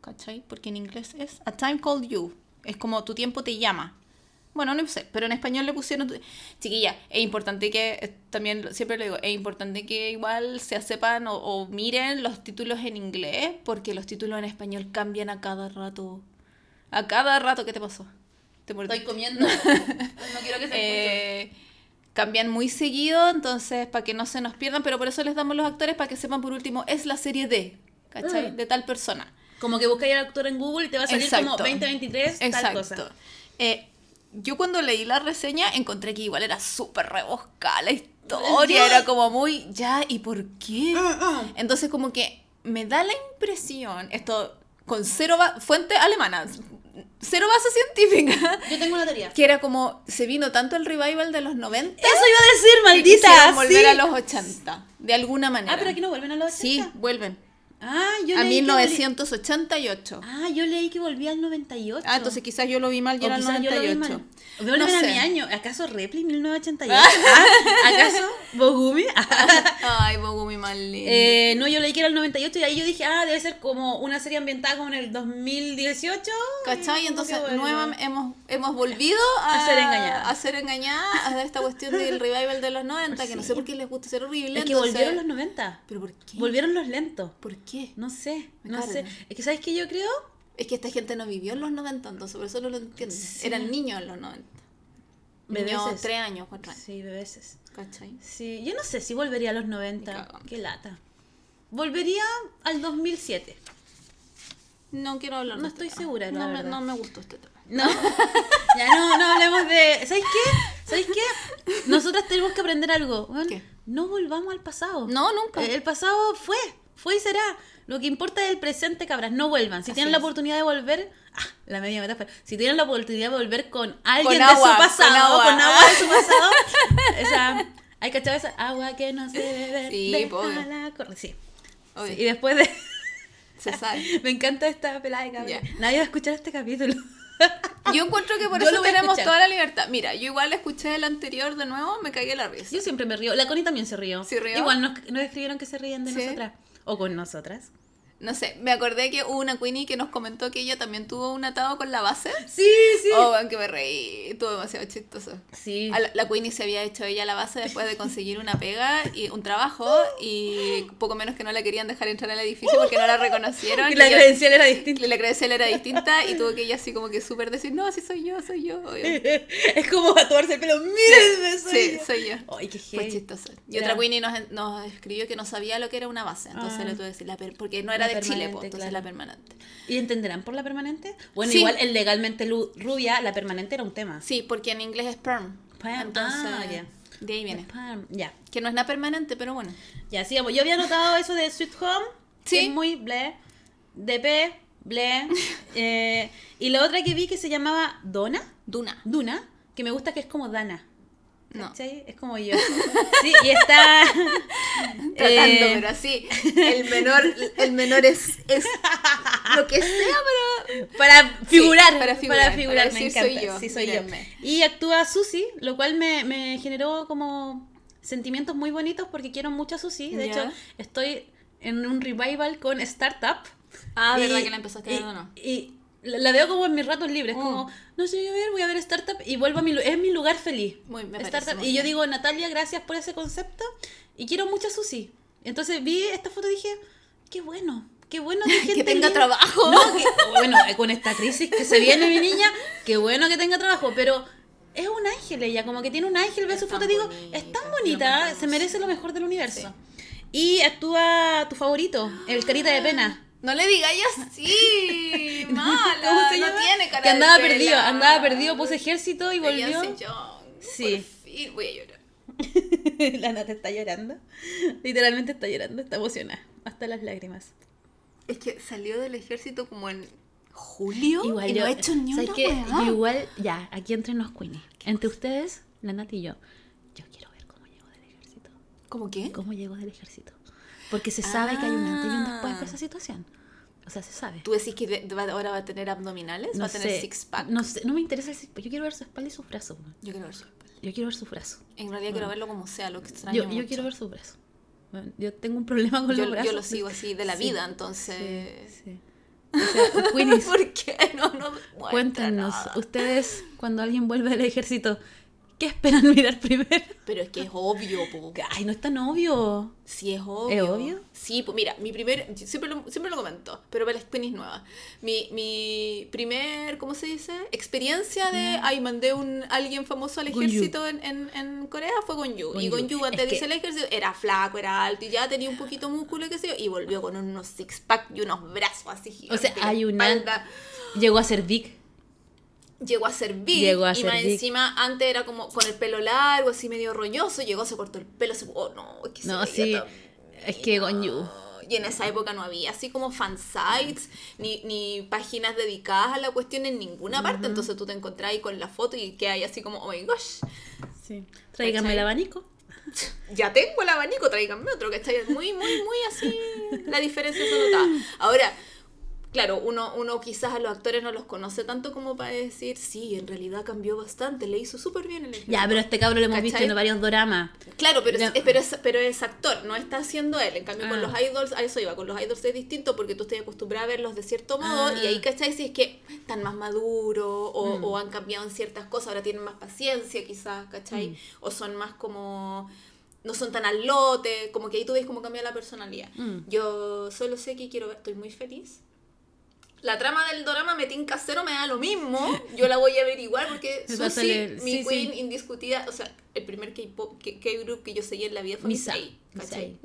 ¿Cachai? Porque en inglés es A Time Called You. Es como Tu tiempo te llama. Bueno, no sé, pero en español le pusieron... tu- Chiquilla, es importante que, eh, también siempre lo digo, es importante que igual se sepan o, o miren los títulos en inglés, porque los títulos en español cambian a cada rato. A cada rato, ¿qué te pasó? ¿Te mordiste? comiendo. *laughs* no quiero que Eh, cambian muy seguido, entonces para que no se nos pierdan, pero por eso les damos los actores para que sepan por último, es la serie de, ¿cachai? Mm. De tal persona. Como que buscáis al actor en Google y te va a salir como Exacto. 2023 tal Exacto. cosa. Eh, yo cuando leí la reseña encontré que igual era súper rebuscada la historia, era como muy, ya, ¿y por qué? Entonces como que me da la impresión, esto con cero fuente alemana, cero base científica, Yo tengo una teoría. que era como, se vino tanto el revival de los 90 Eso iba a decir, que maldita. quisieron volver sí. a los 80, de alguna manera. Ah, pero aquí no vuelven a los 80. Sí, vuelven. Ah, yo A leí que volví- 1988. Ah, yo leí que volvía al 98. Ah, entonces quizás yo lo vi mal y O era el quizás yo lo vi 98. mal. No a sé. mi año. ¿Acaso Repli 1988? Ah, ¿Acaso Bogumi? *laughs* Ay, Bogumi mal lindo. Eh, no, yo leí que era el 98 y ahí yo dije, ah, debe ser como una serie ambientada como en el 2018. ¿Cachai? Y Entonces vuelve. nueva- hemos, hemos volvido a, A ser engañadas. A ser engañadas a esta cuestión del revival de los 90, que no sé por qué les gusta ser horrible. Es que volvieron los 90. ¿Pero por qué? Volvieron los lentos. ¿Por qué? No sé, Me no sé. Es que, ¿sabes qué yo creo? Es que esta gente no vivió en los 90, entonces por eso no lo entiendo. Sí. Eran niños en los 90. Niños. 3 años, 4 años. Sí, bebeses. ¿Cachai? Sí, yo no sé si volvería a los Me 90. cago. Qué lata. Volvería al 2007. No quiero hablar No de este estoy segura, no, me, no me gustó este tema. No, *laughs* ya no, no hablemos de. ¿Sabéis qué? ¿Sabéis qué? Nosotras tenemos que aprender algo. ¿Qué? No volvamos al pasado. No, nunca. El pasado fue, fue y será. Lo que importa es el presente, cabras. No vuelvan. Si Así tienen la es. oportunidad de volver, ah, la media metáfora. Si tienen la oportunidad de volver con alguien Con de su pasado, con agua. con agua de su pasado, *laughs* esa. ¿Hay cachado esa? Agua que no se debe. Sí. Sí. Sí, Y después de. Se sabe. *laughs* Me encanta esta pelada de cabra. Ya. Nadie va a escuchar este capítulo. *laughs* Yo encuentro que por Yo eso tenemos toda la libertad. Mira, yo igual escuché el anterior de nuevo, me cagué la risa. Yo siempre me río. La Connie también se rió. ¿Se rió? Igual nos, nos escribieron que se ríen de Sí. nosotras. O con nosotras. No sé, me acordé que hubo una Queenie que nos comentó que ella también tuvo un atado con la base. Sí, sí. Oh, weón, que me reí. Estuvo demasiado chistoso. Sí. La, la Queenie se había hecho ella la base después de conseguir una pega y un trabajo y poco menos que no la querían dejar entrar al edificio porque no la reconocieron. Y la ella- credencial era distinta. la credencial era distinta y tuvo que ella así como que súper decir, no, sí soy yo, soy yo. obvio". *laughs* es como tatuarse el pelo. Mírenme, soy sí, yo. soy yo. Ay, qué Fue chistoso. Y otra Queenie nos, nos escribió que no sabía lo que era una base, entonces Ah. le tuve que decir, la porque no era La de Chile, pues, entonces claro. la permanente. ¿Y entenderán por la permanente? Bueno, Sí. igual el legalmente rubia, la permanente era un tema. Sí, porque en inglés es perm. Perm, Entonces, ah, ya. de ahí viene. Ya. Que no es nada permanente, pero bueno. Ya, sigamos. Yo había notado eso de Sweet Home. Sí. Que es muy ble. DP, ble. *laughs* eh, y la otra que vi que se llamaba Dona. Duna. Duna. Que me gusta que es como Dana. No. Es como yo. *laughs* Sí, y está. *laughs* Tratando, eh, pero así. *laughs* El menor, el menor es, es lo que sea, pero. Para figurar, para para figurar, figurar, para me encanta. soy yo, sí, soy mírenme. yo. Y actúa Susi, lo cual me, me generó como sentimientos muy bonitos porque quiero mucho a Susi. De hecho, estoy en un revival con Startup. Ah, Y- ¿verdad que la empezaste a ver y- o no? Y la la veo como en mis ratos libres, Mm. como, no sé qué ver, voy a ver Startup y vuelvo a mi, lu- es mi lugar feliz. Muy- me Startup. muy Y yo digo, Natalia, gracias por ese concepto y quiero mucho a Susi. Entonces vi esta foto y dije, qué bueno, qué bueno que, *laughs* gente Que tenga linda". trabajo. No, que- bueno, eh, con esta crisis que se viene mi niña, qué bueno que tenga trabajo, pero es un ángel ella, como que tiene un ángel, ve Es su foto y digo, es tan bonita, se merece lo mejor del universo. Y actúa tu favorito, el carita de pena. No le digáis así. *laughs* Mala. ¿Cómo se no tiene cara que andaba de perdido, pela. andaba perdido, puse ejército y volvió. Sí. Por fin voy a llorar. *laughs* La Nata está llorando. Literalmente está llorando, está emocionada. Hasta las lágrimas. Es que salió del ejército como en julio Igual y yo, no ha hecho ni ¿sabes una weá. Yo igual, ya, aquí entre nos Queenie. Entre ustedes, la Nata y yo. Yo quiero ver cómo llegó del ejército. ¿Cómo qué? ¿Cómo llegó del ejército? Porque se sabe que hay un antes y un después Ah. de esa situación. O sea, se sabe. ¿Tú decís que de- ahora va a tener abdominales? ¿Va No a tener sé, six pack? No sé, no me interesa el six pack. Yo quiero ver su espalda y sus brazos. Yo quiero ver su espalda. Yo quiero ver su brazo. En realidad quiero verlo como sea, lo extraño Yo, yo mucho. quiero ver su brazo. Bueno, yo tengo un problema con yo, los brazos. yo lo sigo así de la Sí, vida, entonces... Sí, sí. O sea, *laughs* Queenies, ¿Por qué no muestra cuéntanos, ustedes cuando alguien vuelve del ejército, ¿qué esperan *laughs* mirar primero? Pero es que es obvio, po. Ay, no es tan obvio. Sí, es obvio. ¿Es obvio? Sí, pues mira, mi primer, siempre lo, siempre lo comento, pero para las penis nuevas. Mi, mi primer, ¿cómo se dice? Experiencia de, ay, mandé un alguien famoso al ejército en, en, en Corea fue con Yu. Y con Yu, antes Es de que- irse al ejército, era flaco, era alto y ya tenía un poquito músculo, qué sé yo, y volvió con unos six pack y unos brazos así O sea, gigantes, hay una-. Llegó a ser Vic. Llegó a ser big Llegó a y ser más big. encima antes era como con el pelo largo, así medio rolloso, llegó, se cortó el pelo, se oh no, es que se No, veía sí. tan Es que Gonyu. y en esa época no había así como fansites ni, ni páginas dedicadas a la cuestión en ninguna parte. Entonces tú te encontrás ahí con la foto y que hay así como, oh my gosh, Sí. Tráigame el abanico. *laughs* ya tengo el abanico, tráiganme otro, que está muy, muy, muy así. La diferencia se notaba. Ahora, claro, uno, uno quizás a los actores no los conoce tanto como para decir, sí, en realidad cambió bastante, le hizo súper bien el Ya, ejemplo". pero a este cabro lo hemos visto en varios doramas. Claro, pero Ya. es- pero, es, pero es actor, no está haciendo él. En cambio, con Ah. los idols, a eso iba, con los idols es distinto porque tú estás acostumbrada a verlos de cierto modo Ah. y ahí, ¿cachai? Si es que están más maduros o, Mm. o han cambiado en ciertas cosas, ahora tienen más paciencia quizás, ¿cachai? Mm. O son más como... No son tan al lote, como que ahí tú ves cómo cambia la personalidad. Mm. Yo solo sé que quiero ver, estoy muy feliz. La trama del drama me tinca cero, me da lo mismo. Yo la voy a ver igual porque *laughs* salir- mi sí, queen sí. indiscutida, o sea, el primer K-pop, K-group que yo seguí en la vida fue Miss ¿cachai?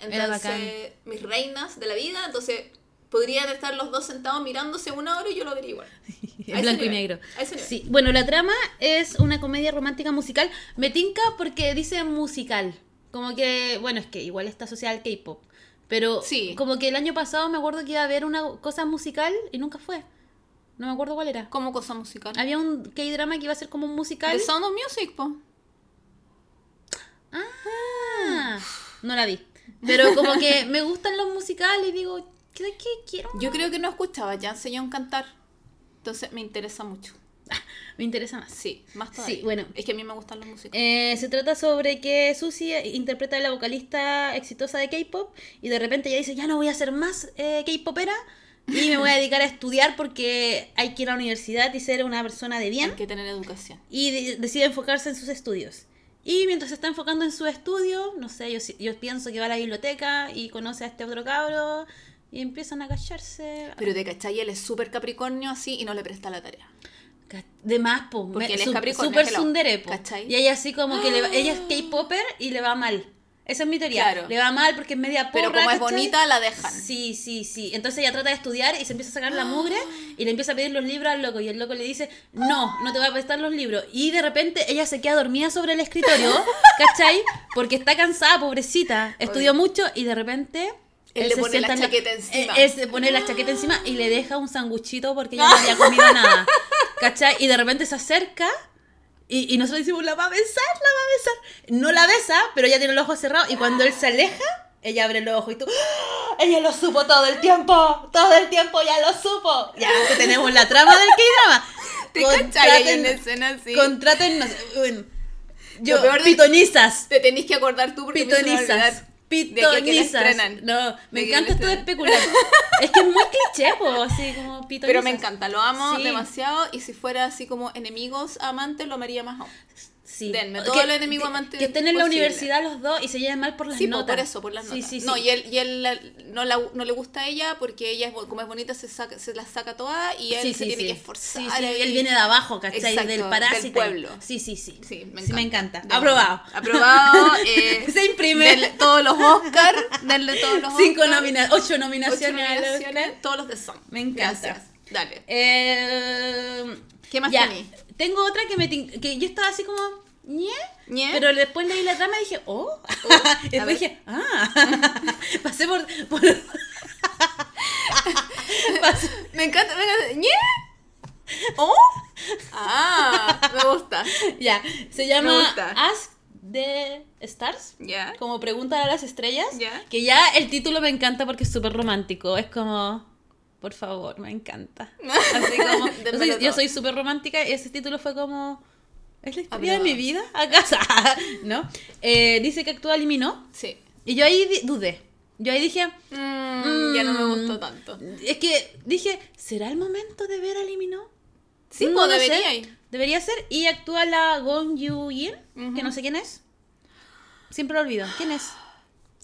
Entonces, mis reinas de la vida, entonces podrían estar los dos sentados mirándose una hora y yo lo vería igual. *laughs* A En blanco y negro. Sí, bueno, la trama es una comedia romántica musical. Me tinca porque dice musical. Como que, bueno, es que igual está asociada al K-pop. Pero Sí. como que el año pasado me acuerdo que iba a haber una cosa musical y nunca fue. No me acuerdo cuál era. Como cosa musical. Había un K-drama que iba a ser como un musical. The Sound of Music, po. Ah, no la vi. Pero como que *laughs* me gustan los musicales y digo, ¿qué, qué quiero? Yo creo que no escuchaba ya Young cantar. Entonces me interesa mucho. *laughs* Me interesa más. Sí, más todavía. Sí, bueno. Es que a mí me gustan los musicales. Eh, se trata sobre que Susie interpreta a la vocalista exitosa de K-pop y de repente ella dice, ya no voy a ser más eh, K-popera y me voy a dedicar a estudiar porque hay que ir a la universidad y ser una persona de bien Hay que tener educación. y de- decide enfocarse en sus estudios. Y mientras se está enfocando en su estudio, no sé, yo, si- yo pienso que va a la biblioteca y conoce a este otro cabro y empiezan a callarse. Pero de cachai, él es súper capricornio así y no le presta la tarea. De más, po. Porque él es Capricornio, Súper hello. sundere, po. ¿Cachai? Y ella así como que le va- ella es *gasps* K-popper y le va mal. Esa es mi teoría. Claro. Le va mal porque es media porra, Pero como es bonita, la dejan. Sí, sí, sí. Entonces ella trata de estudiar y se empieza a sacar la mugre *gasps* y le empieza a pedir los libros al loco. Y el loco le dice, no, no te voy a prestar los libros. Y de repente ella se queda dormida sobre el escritorio, *laughs* ¿cachai? Porque está cansada, pobrecita. Estudió mucho y de repente... Él le se pone la sienta en chaqueta encima. Él, él se pone la chaqueta encima y le deja un sanguchito porque ella no había comido *laughs* nada. ¿Cachai? Y de repente se acerca y, y nosotros decimos, la va a besar, la va a besar. No la besa, pero ella tiene los ojos cerrados y cuando él se aleja, ella abre los ojos y tú, ¡Ah! ella lo supo todo el tiempo, todo el tiempo ya lo supo. Ya que tenemos la trama del K-drama. *laughs* ¿Te Contraten- una escena así. Bueno, yo, Lo peor de-. Te tenés que acordar tú porque se me Pitonizas. No, me De encanta esto de especular. es que es muy cliché, po, así como pitonizas. Pero me encanta, lo amo Sí. demasiado y si fuera así como enemigos amantes lo amaría más aún. Sí. Denme Que- todos los enemigos que- Que estén en la posible. universidad los dos y se lleven mal por las Sí, notas. por eso, por las Sí, notas. sí, sí. No, y él, y él la- no, la- no le gusta a ella porque ella, es, como es bonita, se, saca, se las saca todas y él Sí, se sí, tiene sí. que esforzar. Sí, sí, ahí. él viene de abajo, ¿cachai? Exacto, del del parásito. pueblo. Sí, sí, sí. Sí, me Sí, encanta. me encanta. De Aprobado. Aprobado. *laughs* eh, Se imprime. denle todos los Oscar. Denle todos los Cinco Oscar. nomina ocho Ocho nominaciones. nominaciones, todos los de Son. Me encanta. Gracias. Dale. Eh, ¿Qué más ya? Tengo otra que me que yo estaba así como ñe, ¿Ñe? pero después leí la trama y dije, oh, *laughs* *laughs* y a después dije, ah, *laughs* pasé por, por- pasé- Me encanta. Me encanta. ¿Ñe? ¿Oh? Ah, me gusta. ya, se llama. Ask the Stars. ¿Ya? Como pregunta a las estrellas. Ya. Que ya el título me encanta porque es súper romántico. Es como, por favor, me encanta. Así como, yo soy súper romántica y ese título fue como, Es la historia Aprobado. de mi vida. *laughs* ¿A casa? ¿No? Eh, dice que actúa eliminó. Sí. Y yo ahí dudé. Yo ahí dije, Mm, ya no me Mm. gustó tanto. es que dije, ¿será el momento de ver a eliminó? Sí, No lo sé. debería ir. Debería ser. Y actúa la Gong Yu Yin, que no sé quién es. Siempre lo olvido. ¿Quién es?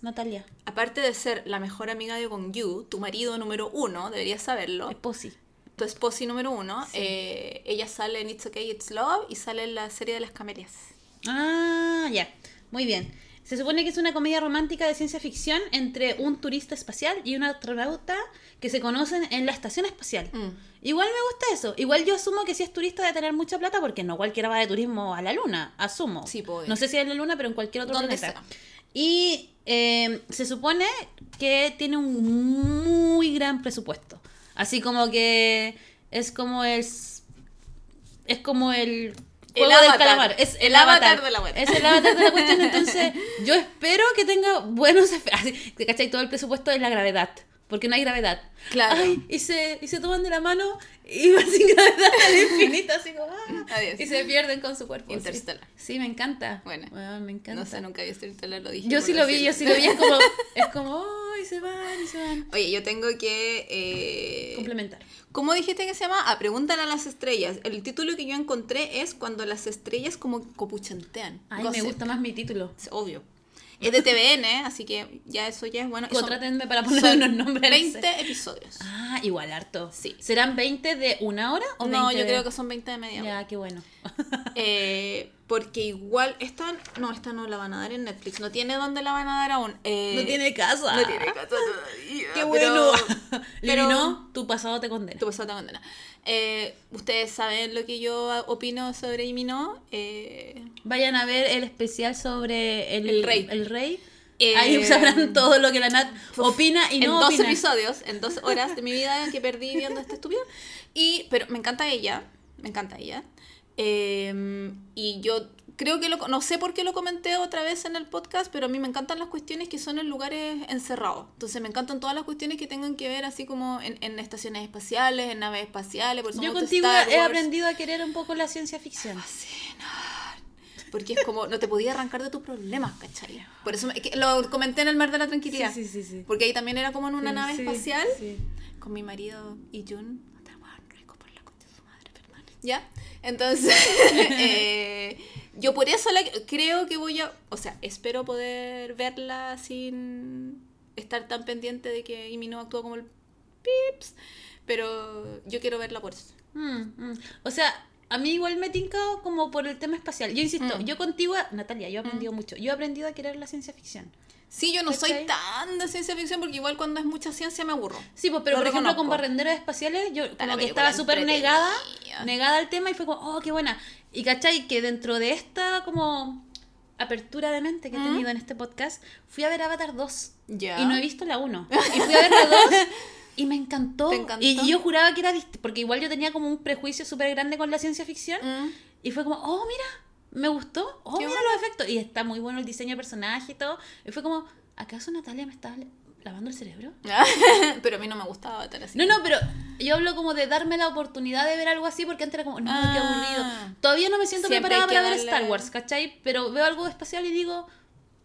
Natalia. Aparte de ser la mejor amiga de Gong Yu, tu marido número uno, deberías saberlo. Es Posi. Tu esposi número uno, eh, ella sale en It's Okay, It's Love y sale en la serie de las camelias. Ah, ya. Muy bien. Se supone que es una comedia romántica de ciencia ficción entre un turista espacial y un astronauta que se conocen en la estación espacial. Mm. Igual me gusta eso. Igual yo asumo que si es turista de tener mucha plata porque no cualquiera va de turismo a la luna. Asumo. Sí, pues. No sé si en la luna, pero en cualquier otro planeta. sea. Y eh, se supone que tiene un muy gran presupuesto. Así como que es como el... Es como el... El juego del avatar. calamar. Es El avatar de la web. Es el avatar de la cuestión. *laughs* Entonces, yo espero que tenga buenos *laughs* efectos. Cachai todo el presupuesto de la gravedad. Porque no hay gravedad. Claro. Ay, y se, y se toman de la mano y van *laughs* sin gravedad *laughs* al infinito, así como. ah, Adiós. y se pierden con su cuerpo. Interstellar. Sí, me encanta. Bueno. Me encanta. No sé, nunca había visto Interstellar, lo dije. Yo sí lo vi, yo sí lo vi. Es como, *laughs* es como, ay, se van y se van. Oye, yo tengo que... eh, Complementar. ¿Cómo dijiste que se llama? Ah, Preguntan a las estrellas. El título que yo encontré es Cuando las estrellas como copuchantean. Ay, Gossip. me gusta más mi título. Es obvio. Es de TVN, así que ya eso ya es bueno. Contrátenme para ponerle unos nombres. a la 20 serie. episodios. Ah, igual harto. Sí. ¿Serán 20 de una hora o 20 No, yo de- creo que son 20 de media. hora. Ya, qué bueno. Eh, porque igual esta no, esta no la van a dar en Netflix. No tiene dónde la van a dar aún. Eh, no tiene casa. no tiene casa todavía. *laughs* Qué pero- bueno. *laughs* pero- Eliminó, tu pasado te condena. Tu pasado te condena. Eh, Ustedes saben lo que yo opino sobre Imino. Eh, Vayan a ver el especial sobre el, El rey. el rey. Eh, Ahí sabrán todo lo que la Nat opina y en no dos opina. episodios, en dos horas *laughs* de mi vida que perdí viendo esta estúpida. Y, pero me encanta ella, me encanta ella. Eh, y yo creo que lo, no sé por qué lo comenté otra vez en el podcast, pero a mí me encantan las cuestiones que son en lugares encerrados. Entonces me encantan todas las cuestiones que tengan que ver así como en, en estaciones espaciales, en naves espaciales. Por Yo contigo he aprendido a querer un poco la ciencia ficción. *laughs* Porque es como, no te podía arrancar de tus problemas, ¿cachai? Por eso me- que lo comenté en el Mar de la Tranquilidad. Sí, sí, sí. Porque ahí también era como en una nave espacial. Con mi marido y Jun. Otra weón rico por la concha de su madre, perdón. ¿Ya? Entonces, *laughs* eh, yo por eso la- creo que voy a. O sea, espero poder verla sin estar tan pendiente de que Imi no actúa como el pips. Pero yo quiero verla por eso. Mm, mm. O sea, a mí igual me tinca como por el tema espacial. Yo insisto, Mm. yo contigo, Natalia, yo he aprendido mucho. Yo he aprendido a querer la ciencia ficción. Sí, yo no soy tan de ciencia ficción porque igual cuando es mucha ciencia me aburro. Sí, pues, pero Lo por ejemplo con barrenderos espaciales, yo como que estaba súper negada, negada al tema y fue como, oh, qué buena. Y cachai, que dentro de esta como apertura de mente que he ¿Mm? tenido en este podcast, fui a ver Avatar 2 Ya. y no he visto la 1. *laughs* Y fui a ver la 2 y me encantó. Y yo juraba que era porque igual yo tenía como un prejuicio súper grande con la ciencia ficción Mm. y fue como, oh, mira, me gustó, oh, Qué mira bueno. los efectos. Y está muy bueno el diseño de personaje y todo. Y fue como, ¿acaso Natalia me estaba lavando el cerebro? *laughs* Pero a mí no me gustaba Avatar así. No, no, pero yo hablo como de darme la oportunidad de ver algo así porque antes era como, no, qué Ah. aburrido. Todavía no me siento preparada para ver Star Wars, ¿cachai? Pero veo algo espacial y digo,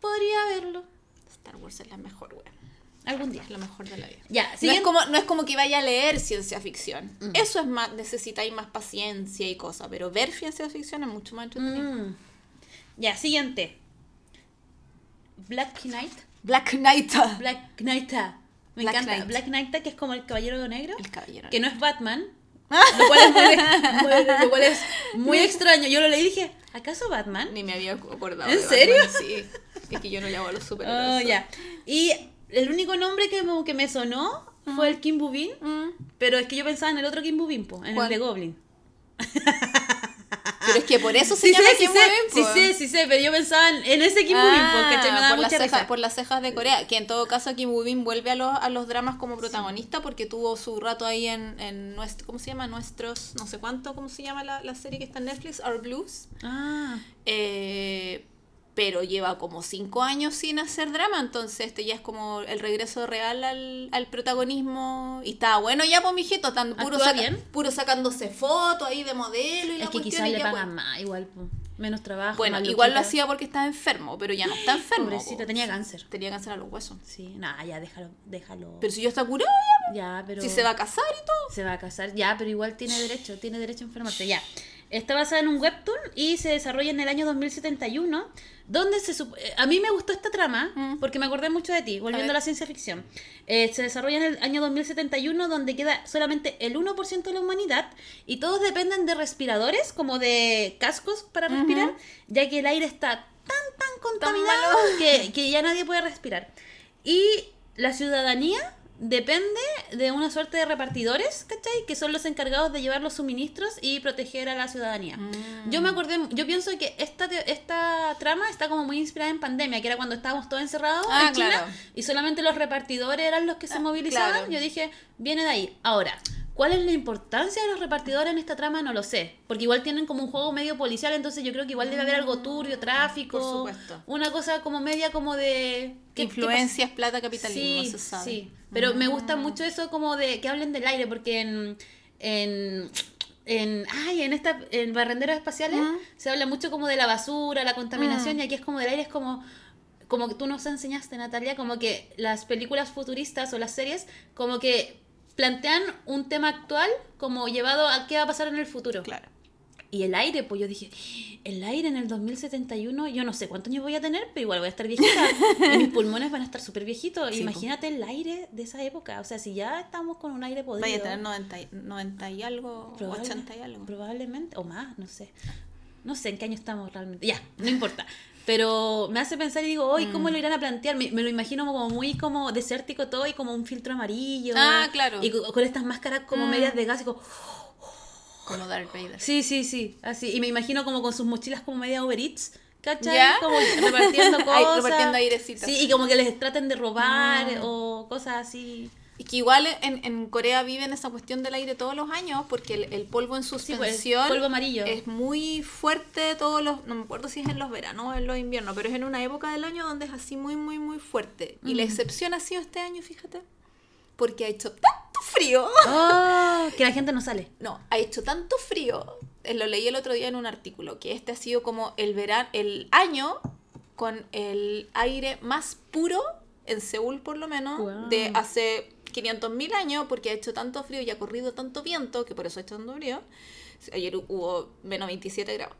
podría verlo Star Wars es la mejor, wea. Algún día. Es lo mejor de la vida. Ya, No es, como, no es como que vaya a leer ciencia ficción. Mm. Eso es más, necesitáis más paciencia y cosas. Pero ver ciencia ficción es mucho más entretenido. Mm. Ya, siguiente. Black Knight. Black Knight. *laughs* Black Knight. Me Black encanta. Knight. Black Knight, que es como el caballero negro. El caballero. Que no es Batman. *laughs* Lo cual es muy, muy- lo cual es muy *laughs* extraño. Yo lo leí y dije, ¿acaso Batman? Ni me había acordado. ¿En de serio? Batman, Sí. Es que yo no llamo a los superhéroes. Oh, ya. Y el único nombre que, me- que me sonó fue el Kim Bubin. Mm. Pero es que yo pensaba en el otro Kim Bubin, po, en ¿Cuál? el de Goblin. *laughs* Pero es que por eso se Sí llama sé, sí Kim sé, Bubin, sí po. sé, sí sé, pero yo pensaba en, ese Kim Bubin, Ah, porque me daba por, las mucha por las cejas de Corea. Que en todo caso Kim Bubin vuelve a los, a los dramas como protagonista porque tuvo su rato ahí en, en nuestro, ¿cómo se llama? Nuestros, no sé cuánto, ¿cómo se llama la, la serie que está en Netflix? Our Blues. Ah, Eh, pero lleva como cinco años sin hacer drama, entonces este ya es como el regreso real al, al protagonismo. Y está bueno ya, pues, mijito, están puro, ¿Actúa saca- bien? puro sacándose fotos ahí de modelo y la es que cuestión quizás le pagan pues. más, igual. po. Menos trabajo. Bueno, igual lo hacía porque estaba enfermo, pero ya no está enfermo. Pobrecito, po. tenía cáncer. Tenía cáncer a los huesos. Sí, nada, ya déjalo, déjalo. Pero si ya está curado, ya, pero... ya. Si se va a casar y todo. Se va a casar, ya, pero igual tiene derecho, tiene derecho a enfermarse, ya. Está basada en un webtoon y se desarrolla en el año 2071, donde se eh, A mí me gustó esta trama, Mm. porque me acordé mucho de ti, volviendo ver. a, la ciencia ficción. Eh, se desarrolla en el año 2071, donde queda solamente el 1% de la humanidad y todos dependen de respiradores, como de cascos para respirar, ya que el aire está tan, tan contaminado que, que ya nadie puede respirar. Y la ciudadanía depende de una suerte de repartidores, ¿cachai? Que son los encargados de llevar los suministros y proteger a la ciudadanía. Mm. Yo me acordé, yo pienso que esta, esta trama está como muy inspirada en pandemia, que era cuando estábamos todos encerrados Ah, en China claro. y solamente los repartidores eran los que se movilizaban. claro. Yo dije, viene de ahí. Ahora, ¿cuál es la importancia de los repartidores en esta trama? No lo sé. Porque igual tienen como un juego medio policial, entonces yo creo que igual debe haber algo turbio, tráfico. Por supuesto. Una cosa como media como de... ¿qué- qué Influencias, plata, capitalismo, Sí, se sabe. sí. Pero me Mm. gusta mucho eso como de que hablen del aire, porque en. en en, ay, en esta en barrenderos espaciales Mm. se habla mucho como de la basura, la contaminación, y aquí es como del aire, es como como que tú nos enseñaste, Natalia, como que las películas futuristas o las series como que plantean un tema actual como llevado a qué va a pasar en el futuro. Claro. Y el aire, pues yo dije, el aire en el 2071, yo no sé cuántos años voy a tener, pero igual voy a estar viejita. y *laughs* mis pulmones van a estar súper viejitos. Sí, po. Imagínate el aire de esa época. O sea, si ya estamos con un aire podrido. Vaya a tener 90, y- 90 y algo, probable- 80 y algo. Probablemente, o más, no sé. No sé en qué año estamos realmente. Ya, no importa. Pero me hace pensar y digo, hoy Mm. ¿cómo lo irán a plantear? Me, me lo imagino como muy como desértico todo y como un filtro amarillo. Ah, claro. Y co- con estas máscaras como Mm. medias de gas y como... Como Darth Vader. Sí, sí, sí, así. Y me imagino como con sus mochilas como media Uber Eats, ¿cachai? ¿Ya? Como repartiendo *laughs* Ay, cosas. repartiendo airecito. Sí, y como que les traten de robar Mm. o cosas así. Y que igual en, en Corea viven esa cuestión del aire todos los años porque el, el polvo en Sí, pues, suspensión polvo amarillo. es muy fuerte todos los, no me acuerdo si es en los veranos o en los inviernos, pero es en una época del año donde es así muy, muy, muy fuerte. Y la Mm. excepción ha sido este año, fíjate, porque ha hecho tanto frío. Oh, que la gente no sale. No, ha hecho tanto frío, eh, lo leí el otro día en un artículo, que este ha sido como el verano, el año con el aire más puro en Seúl por lo menos, de hace 500.000 años, porque ha hecho tanto frío y ha corrido tanto viento, que por eso ha hecho tanto frío. Ayer hu- hubo menos 27 grados.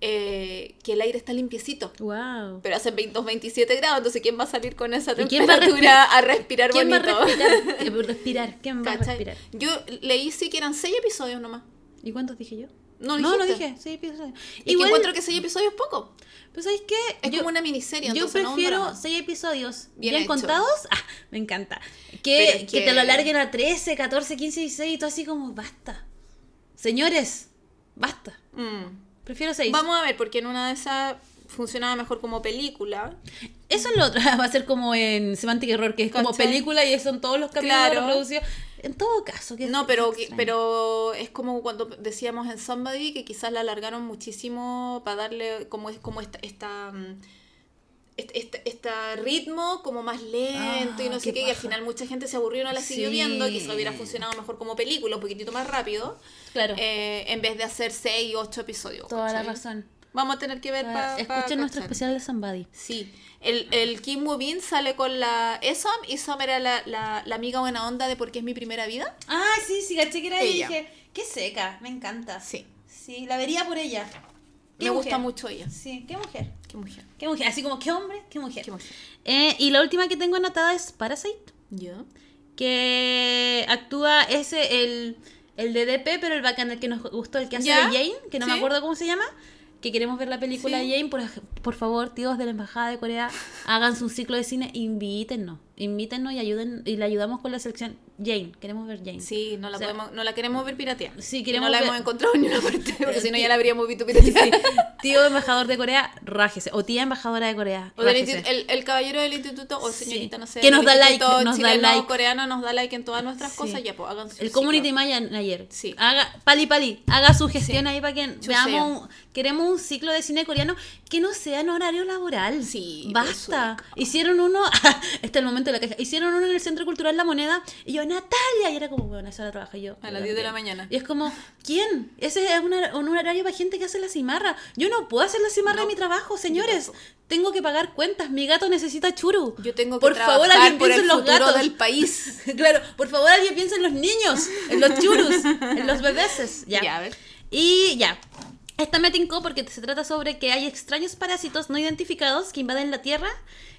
eh, que el aire está limpiecito. Wow. Pero hacen 20, 27 grados, entonces ¿quién va a salir con esa ¿Y quién va a temperatura a respirar ¿Quién va a bonito? respirar? *laughs* Respirar. ¿Quién va a respirar? Yo leí sí que eran 6 episodios nomás. ¿Y cuántos dije yo? No, no, no dije. Sí, episodios. Y Igual, que encuentro que 6 episodios es poco. pues ¿sabéis qué? Es yo, como una miniserie. yo no prefiero seis episodios Bien bien, contados. Ah, me encanta. Que, que que- te lo alarguen a 13, 14, 15, 16 y todo así como, basta. Señores, basta. Mm. Prefiero 6. Vamos a ver, porque en una de esas funcionaba mejor como película. Eso es lo otro. *laughs* Va a ser como en Semantic Error, que es como película y son todos los capítulos Claro. reproducidos. En todo caso, que No, pero, extraño. pero es como cuando decíamos en Somebody que quizás la alargaron muchísimo para darle como es como esta, esta este, este- este ritmo como más lento y Ah, no sé qué qué, y al final mucha gente se aburrió y no la siguió Sí. viendo, quizás hubiera funcionado mejor como película, un poquitito más rápido, Claro, eh, en vez de hacer 6 y 8 episodios. toda la ¿cachai? razón. Vamos a tener que ver para Escuchen nuestro especial de Somebody. Sí, el, el Kim Woo Bin sale con la Esom y Som era la, la, la amiga buena onda de Porque es mi primera vida. Ah, sí, sí, caché que era ella. y dije, qué seca, me encanta. Sí, Sí, la vería por ella. me ¿Qué gusta mucho ella. Sí, qué mujer. Qué mujer. Qué mujer. Así como, qué hombre, qué mujer. Qué mujer. Eh, y la última que tengo anotada es Parasite, Yo. que actúa ese, el, el de DP, pero el bacán, el que nos gustó, el que hace de Jane, que no me acuerdo cómo se llama. Que queremos ver la película Sí. de Jane, por, por favor, tíos de la Embajada de Corea, *laughs* háganse un ciclo de cine, invítennos, invítennos y ayuden y le ayudamos con la selección. Jane, queremos ver Jane. Sí, no la, O sea, podemos, no la queremos ver piratear. Sí, Que queremos no la ver- hemos encontrado en ninguna parte, *laughs* porque si no ya la habríamos visto *laughs* piratear. Sí. Tío embajador de Corea, rájese. O tía embajadora de Corea, O del el, el caballero del instituto, o Sí. señorita, no sé. Que nos da like, nos da like. coreano nos da like en todas nuestras Sí. cosas, ya pues hagan su El ciclo. Community Maya ayer. Sí. Haga, pali pali, haga su gestión ahí para que veamos. un- queremos un ciclo de cine coreano que no sea en horario laboral. Sí, Basta. Hicieron uno. *laughs* este es el momento de la queja. Hicieron uno en el Centro Cultural La Moneda. Y yo, Natalia. Y era como, bueno, esa hora trabaja yo. A las 10 de la mañana. Y es como, ¿quién? Ese es una- un horario para gente que hace la cimarra. Yo no puedo hacer la cimarra de mi trabajo, señores. Tengo que pagar cuentas. Mi gato necesita churu. Yo tengo que por favor, trabajar alguien por piensa el en los gatos. del país. *laughs* claro, por favor, alguien piensa en los niños, en los churus, en los bebeses. Ya. Ya, a ver. Y ya. Esta me tincó porque se trata sobre que hay extraños parásitos no identificados que invaden la Tierra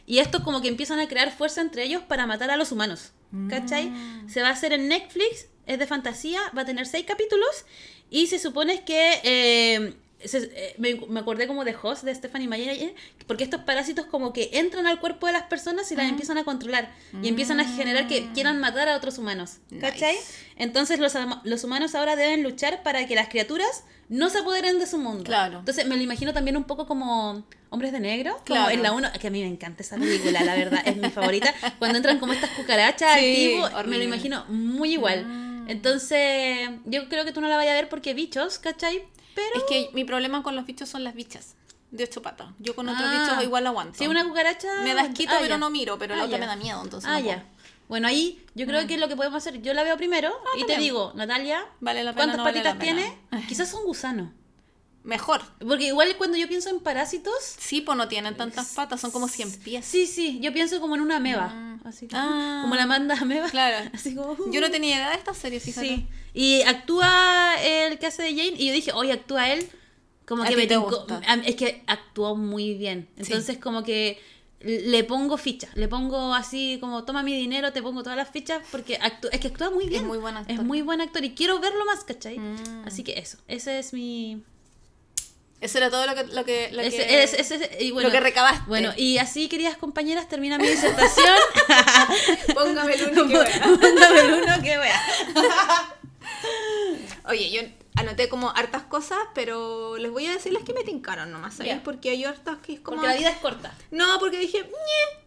y estos como que empiezan a crear fuerza entre ellos para matar a los humanos. ¿Cachai? Se va a hacer en Netflix, es de fantasía, va a tener seis capítulos y se supone que... eh, se- eh, me, me acordé como de Host de Stephanie Meyer porque estos parásitos como que entran al cuerpo de las personas y las empiezan a controlar y empiezan a generar que quieran matar a otros humanos ¿cachai? Nice. entonces los, los humanos ahora deben luchar para que las criaturas no se apoderen de su mundo Claro. entonces me lo imagino también un poco como Hombres de Negro como Claro. en la uno que a mí me encanta esa película la verdad es mi favorita cuando entran como estas cucarachas Sí, tipo, me lo imagino muy igual Mm. Entonces yo creo que tú no la vayas a ver porque bichos ¿cachai? pero Es que mi problema con los bichos son las bichas de ocho patas. Yo con otros Ah. bichos igual aguanto. si una cucaracha Me da asquito, ah, pero no miro, pero la Ah, otra ya. me da miedo, entonces Ah, no ya. Bueno, ahí yo creo que lo que podemos hacer, yo la veo primero y te digo, Natalia, Vale la pena, ¿cuántas no vale patitas la pena. tiene? *laughs* Quizás son gusanos. Mejor. Porque igual cuando yo pienso en parásitos, Sí, pues no tienen tantas patas, son como 100 pies. sí, sí, yo pienso como en una ameba. Así que, Ah. como la manda ameba. Claro. *laughs* Así como. uh. Yo no tenía idea de esta serie, fíjate. Sí. Y actúa el que hace de Jane y yo dije, oye, actúa él. Como que me te tincó- gusta. a- Es que actuó muy bien. Entonces, como que le pongo ficha. Le pongo así como, toma mi dinero, te pongo todas las fichas. Porque actú- es que actúa muy bien. muy buen actor. Es muy buen actor y quiero verlo más, ¿cachai? Mm. Así que eso. Ese es mi. Eso era todo lo que, lo que, lo que, y bueno, lo que recabaste. Bueno, y así, queridas compañeras, termina mi disertación. *laughs* Póngame el uno que vea. *laughs* Póngame el uno, que wea. *laughs* Oye, yo anoté como hartas cosas, pero les voy a decir las que me tincaron nomás, ¿sabes? Ya. Porque hay hartas que es como... Porque la vida es corta. No, porque dije, ñe.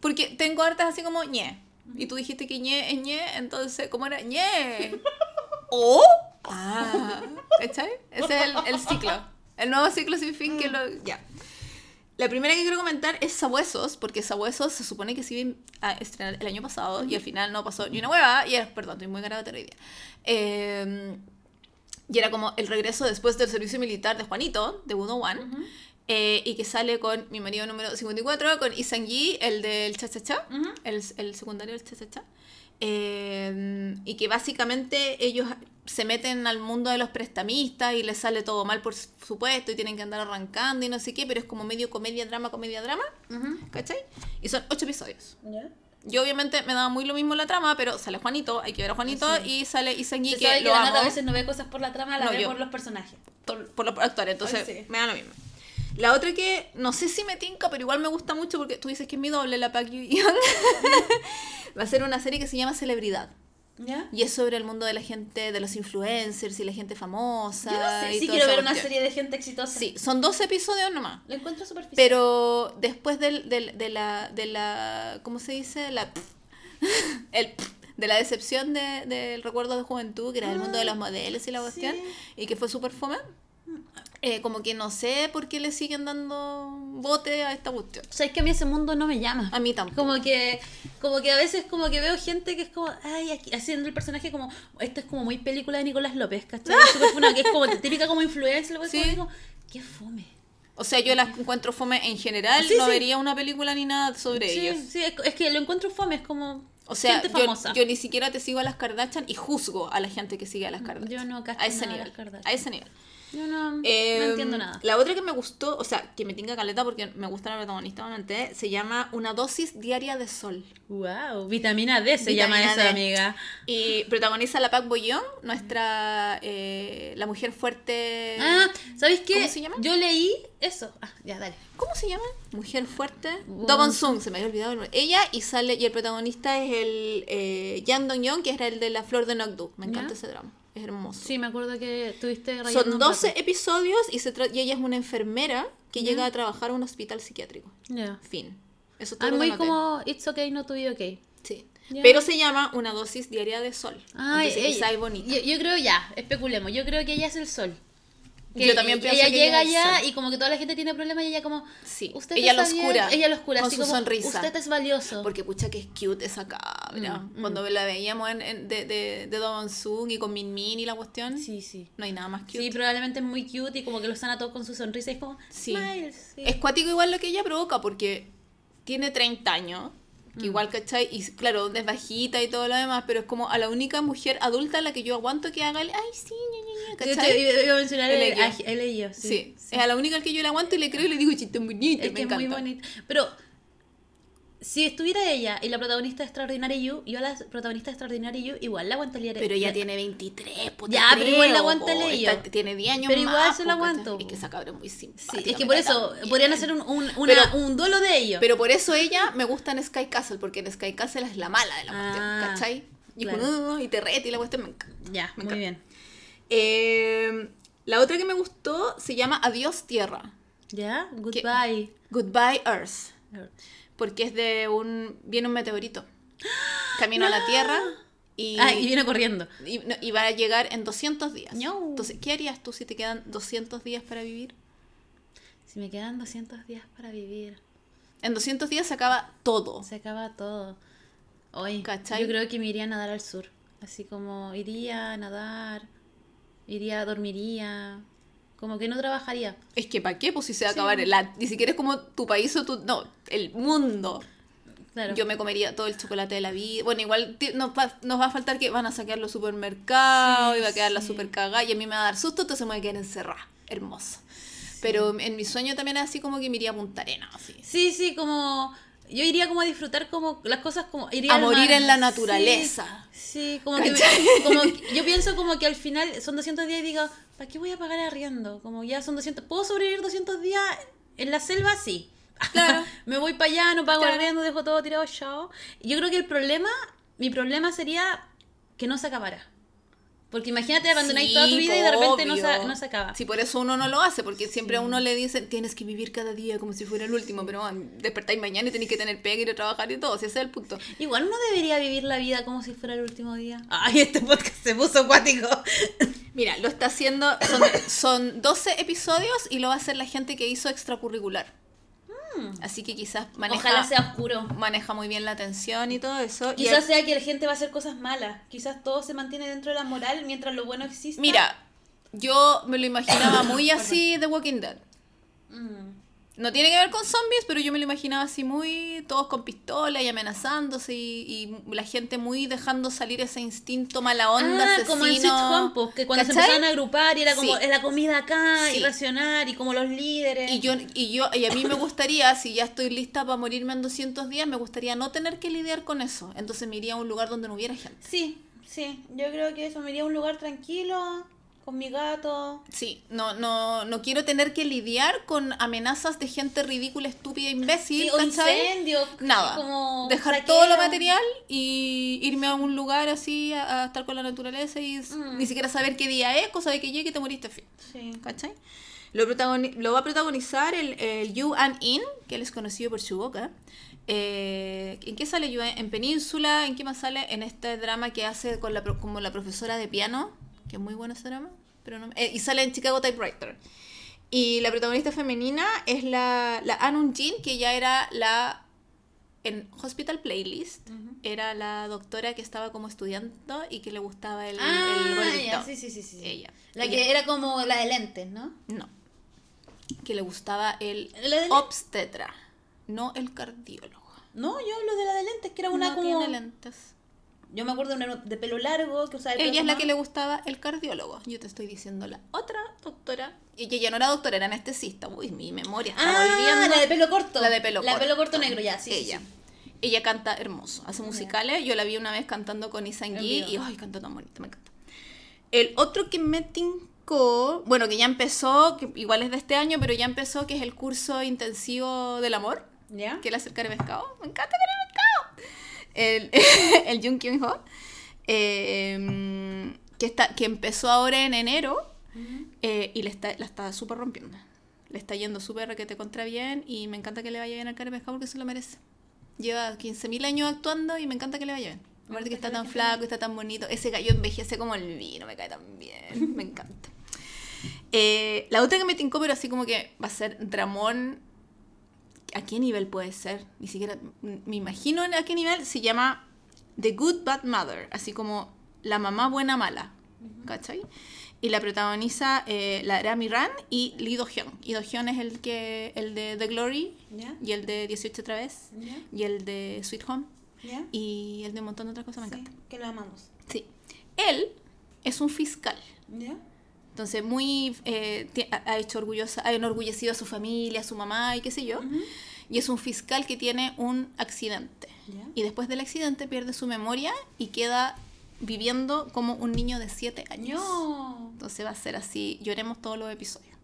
Porque tengo hartas así como ñe. Y tú dijiste que ñe es ñe, entonces, ¿cómo era? ñe. ¿O? Ah, ¿cachai? Ese es el, el ciclo. El nuevo ciclo sin fin que lo... Ya. La primera que quiero comentar es Sabuesos, porque Sabuesos se supone que se iba a estrenar el año pasado y al final no pasó ni una hueva. Y era, perdón, estoy muy grave hoy día. Eh, y era como el regreso después del servicio militar de Juanito, de Budo One. eh, y que sale con mi marido número 54, con Isan Yi, el del cha cha cha, Ujú. el, el secundario del cha cha cha. Eh, y que básicamente ellos se meten al mundo de los prestamistas y les sale todo mal, por supuesto, y tienen que andar arrancando y no sé qué, pero es como medio comedia, drama, comedia, drama, ¿cachai? Y son ocho episodios. Yo obviamente me daba muy lo mismo la trama, pero sale Juanito, hay que ver a Juanito, y sale Se que que lo la amo a veces no ve cosas por la trama, la No, ve yo. por los personajes. por, por los actores, entonces sí. me da lo mismo. La otra que no sé si me tinca, pero igual me gusta mucho porque tú dices que es mi doble, la Park Young. *laughs* Va a ser una serie que se llama Celebridad. ¿Ya? Y es sobre el mundo de la gente, de los influencers y la gente famosa. Yo no sé, y sí quiero ver una serie de gente exitosa. Sí, son 12 episodios nomás. Lo encuentro superficial. Pero después del, del- de la, de la, ¿cómo se dice? La, *laughs* el, de la decepción de- del recuerdo de juventud, que era el mundo de los modelos y la cuestión, sí. y que fue súper fome, eh, como que no sé por qué le siguen dando bote a esta cuestión. O sea, es que a mí ese mundo no me llama. A mí tampoco. Como que, como que a veces como que veo gente que es como, ay, aquí, haciendo el personaje como, esto es como muy película de Nicolás López, ¿cachai? *laughs* Que es como típica como influencer, lo que Sí. digo, qué fome. O sea, yo las encuentro fome en general, Sí, no sí. vería una película ni nada sobre ellos. sí, es, es que lo encuentro fome, es como O sea, gente yo, famosa. yo ni siquiera te sigo a las Kardashian y juzgo a la gente que sigue a las Kardashian. Yo no cacho a ese nivel. las Kardashian. A ese nivel. Yo no, Eh, no entiendo nada. La otra que me gustó, o sea, que me tinga caleta porque me gusta la protagonista, obviamente, se llama Una dosis diaria de sol. Wow, vitamina D se Vitamina llama esa D. amiga. Y protagoniza la Pac Boyon, nuestra, eh, la mujer fuerte. Ah, ¿sabéis qué? ¿Cómo se llama? Yo leí eso. Ah, ya, dale. ¿Cómo se llama? Mujer fuerte. Wow. Do Bong Sung, se me había olvidado. el nombre. Ella y sale, y el protagonista es el eh, Yang Dong Yeon, que era el de la flor de Nokdu. Me encanta ¿Ya? ese drama. Es hermoso. Sí, me acuerdo que tuviste Son un 12 rato. episodios y, se y ella es una enfermera que llega a trabajar a un hospital psiquiátrico. Ya. Fin. Eso es todo Ah, que muy como It's okay, not to be okay. Sí. Ya. Pero se llama una dosis diaria de sol. Ay, Entonces ella- quizá es bonita. Yo, yo creo ya, especulemos. Yo creo que ella es el sol. Que Yo también pienso ella que llega allá y como que toda la gente tiene problemas y ella como Sí, usted ella está los bien", cura ella los cura con así su como, sonrisa. usted es valioso Porque pucha que es cute esa cabra. Mm, Cuando la veíamos en, en- de, de, de Don Sung y con Min Min y la cuestión, sí sí no hay nada más cute. sí probablemente es muy cute y como que lo sana todo con su sonrisa y es como Sí. sí. Es cuático igual lo que ella provoca porque tiene 30 años. Mm. que Igual, ¿cachai? Y claro, es bajita y todo lo demás, pero es como a la única mujer adulta a la que yo aguanto que haga el, ay, sí, ña, ña, ña", Yo ¿cachai? iba- iba a mencionar El el, ello, Sí, sí, es a la única al que yo le aguanto y le creo y le digo, chiste bonito, Es me que es encanta. muy bonito. Pero si estuviera ella y la protagonista de Extraordinary You, yo a la protagonista de Extraordinary You igual la aguantaría. Pero ella tiene 23, pues, te Ya, pero igual la creo, aguanta po, Leio. está- Tiene 10 años Pero igual más, se po, la aguanto, Es que esa cabra es muy Sí, simpática. es que por eso tan bien. podrían hacer un, un, una- Pero- un duelo de ellos. Pero por eso ella me gusta en Sky Castle, porque en Sky Castle es la mala de la cuestión, Ah, ¿cachai? Y, claro. como, "Uh", y te rete y la cuestión me encanta. ya, me muy encanta. bien. Eh, la otra que me gustó se llama Adiós Tierra. Ya, goodbye. Goodbye Earth. Porque es de un. Viene un meteorito. Camino a la *gasps* Tierra y, Ah, y viene corriendo. y, no, y va a llegar en 200 días. No. Entonces, ¿qué harías tú si te quedan 200 días para vivir? Si me quedan 200 días para vivir, En 200 días se acaba todo. se acaba todo. Hoy, ¿Cachai? yo creo que me iría a nadar al sur. Así como iría a nadar, iría, dormiría. Como que no trabajaría. Es que ¿para qué? Pues si se va a acabar. La, ni siquiera es como tu país o tu. No, el mundo. Claro. Yo me comería todo el chocolate de la vida. Bueno, igual nos va, nos va a faltar que van a saquear los supermercados Sí, y va a quedar la sí. super cagada y a mí me va a dar susto, entonces me voy a quedar encerrada. Hermoso. Pero en mi sueño también es así como que me iría a Punta Arenas. Así. Sí, sí, como yo iría como a disfrutar como las cosas como iría A morir mar. en la naturaleza. Sí, como que, ¿Cachai? como que- yo pienso como que al final son 200 días y digo, ¿para qué voy a pagar arriendo? Como ya son 200, ¿puedo sobrevivir 200 días en la selva? Sí. *laughs* Claro. Me voy para allá, no pago Claro. arriendo, dejo todo tirado, chao. Yo creo que el problema, mi problema sería que no se acabara. Porque imagínate abandonáis Sí, toda tu vida y de repente no se, no se acaba. Sí, por eso uno no lo hace, porque siempre a uno le dicen, tienes que vivir cada día como si fuera el último, pero man, despertáis mañana y tenéis que tener pega y ir a trabajar y todo, si ese es el punto. Igual uno debería vivir la vida como si fuera el último día. Ay, este podcast se puso acuático. *laughs* Mira, lo está haciendo, son, son 12 episodios y lo va a hacer la gente que hizo extracurricular. Así que quizás maneja, Ojalá sea oscuro. maneja muy bien la atención y todo eso. Y Quizás el- sea que la gente va a hacer cosas malas. Quizás todo se mantiene dentro de la moral mientras lo bueno existe. Mira, yo me lo imaginaba *coughs* muy así de Walking Dead. Mm. No tiene que ver con zombies, pero yo me lo imaginaba así muy, todos con pistola y amenazándose y, y la gente muy dejando salir ese instinto mala onda, ah, asesino. como en Sweet Home, pues, que cuando se empezaban a agrupar y era como Sí. "Es la comida acá Sí. y racionar y como los líderes. Y yo, y yo, y a mí me gustaría, si ya estoy lista para morirme en 200 días, me gustaría no tener que lidiar con eso. Entonces me iría a un lugar donde no hubiera gente. Sí, sí, yo creo que eso me iría a un lugar tranquilo, con mi gato. Sí, no, no, no quiero tener que lidiar con amenazas de gente ridícula, estúpida, imbécil, Sí, o ¿cachai? incendios, Nada. como Dejar saqueo. todo lo material y irme a un lugar así a, a estar con la naturaleza y Mm. ni siquiera saber qué día es, cosa de que llegue y te moriste fin. Sí. ¿Cachai? Lo, lo va a protagonizar el, el Yu An In, que él es conocido por su boca. Eh, ¿En qué sale Yu? En Península, ¿en qué más sale? En este drama que hace con la, como la profesora de piano, que es muy bueno ese drama. Pero no, eh, y sale en Chicago Typewriter. Y la protagonista femenina es la, la Anun Jin, que ya era la. En Hospital Playlist, era la doctora que estaba como estudiando y que le gustaba el, el Ah, gordito. ya, sí, sí, sí, sí. Ella. La Ella. que era como la de lentes, ¿no? No. Que le gustaba el ¿La de obstetra, no el cardiólogo. No, yo hablo de la de lentes, que era una no como... tiene lentes. Yo me acuerdo de una de pelo largo que usaba el Ella es la que le gustaba el cardiólogo. Yo te estoy diciendo la otra doctora. Y ella no era doctora, era anestesista. Uy, mi memoria está Ah, volviendo. la de pelo corto. La de pelo La de corto. pelo corto negro, ya, sí. ella. sí. Ella canta hermoso, hace musicales. Yo la vi una vez cantando con Isan En Gi vivo. y ay, canta tan bonito, me encanta. El otro que me tincó, bueno, que ya empezó, que igual es de este año, pero ya empezó, que es el curso intensivo del amor, ¿Ya? que es el Care Pescado. Me encanta Pescado. El, *laughs* el Jung Kyung Ho, eh, que, está, que empezó ahora en enero eh, y le está, la está súper rompiendo. Le está yendo súper que te contra bien y me encanta que le vaya bien al Pescado porque se lo merece. Lleva 15.000 años actuando y me encanta que le vaya bien. Aparte que está tan flaco, está tan bonito. Ese gallo envejece como el vino, me cae tan bien. Me encanta. *laughs* Eh, la otra que me tincó, pero así como que va a ser Dramón. ¿A qué nivel puede ser? Ni siquiera me imagino a qué nivel. Se llama The Good Bad Mother, así como la mamá buena mala. ¿Cachai? Y la protagoniza eh, la Rami Ran y Lee Do Hyun. Lee Do Hyun es el, que, el de The Glory y el de 18 otra vez y el de Sweet Home y el de un montón de otras cosas. Me Sí, encanta. que lo amamos. Sí. Él es un fiscal. Entonces, muy. eh, ha hecho orgullosa, ha enorgullecido a su familia, a su mamá y qué sé yo. Y es un fiscal que tiene un accidente. Y después del accidente pierde su memoria y queda viviendo como un niño de 7 años. No. Entonces va a ser así, lloremos todos los episodios.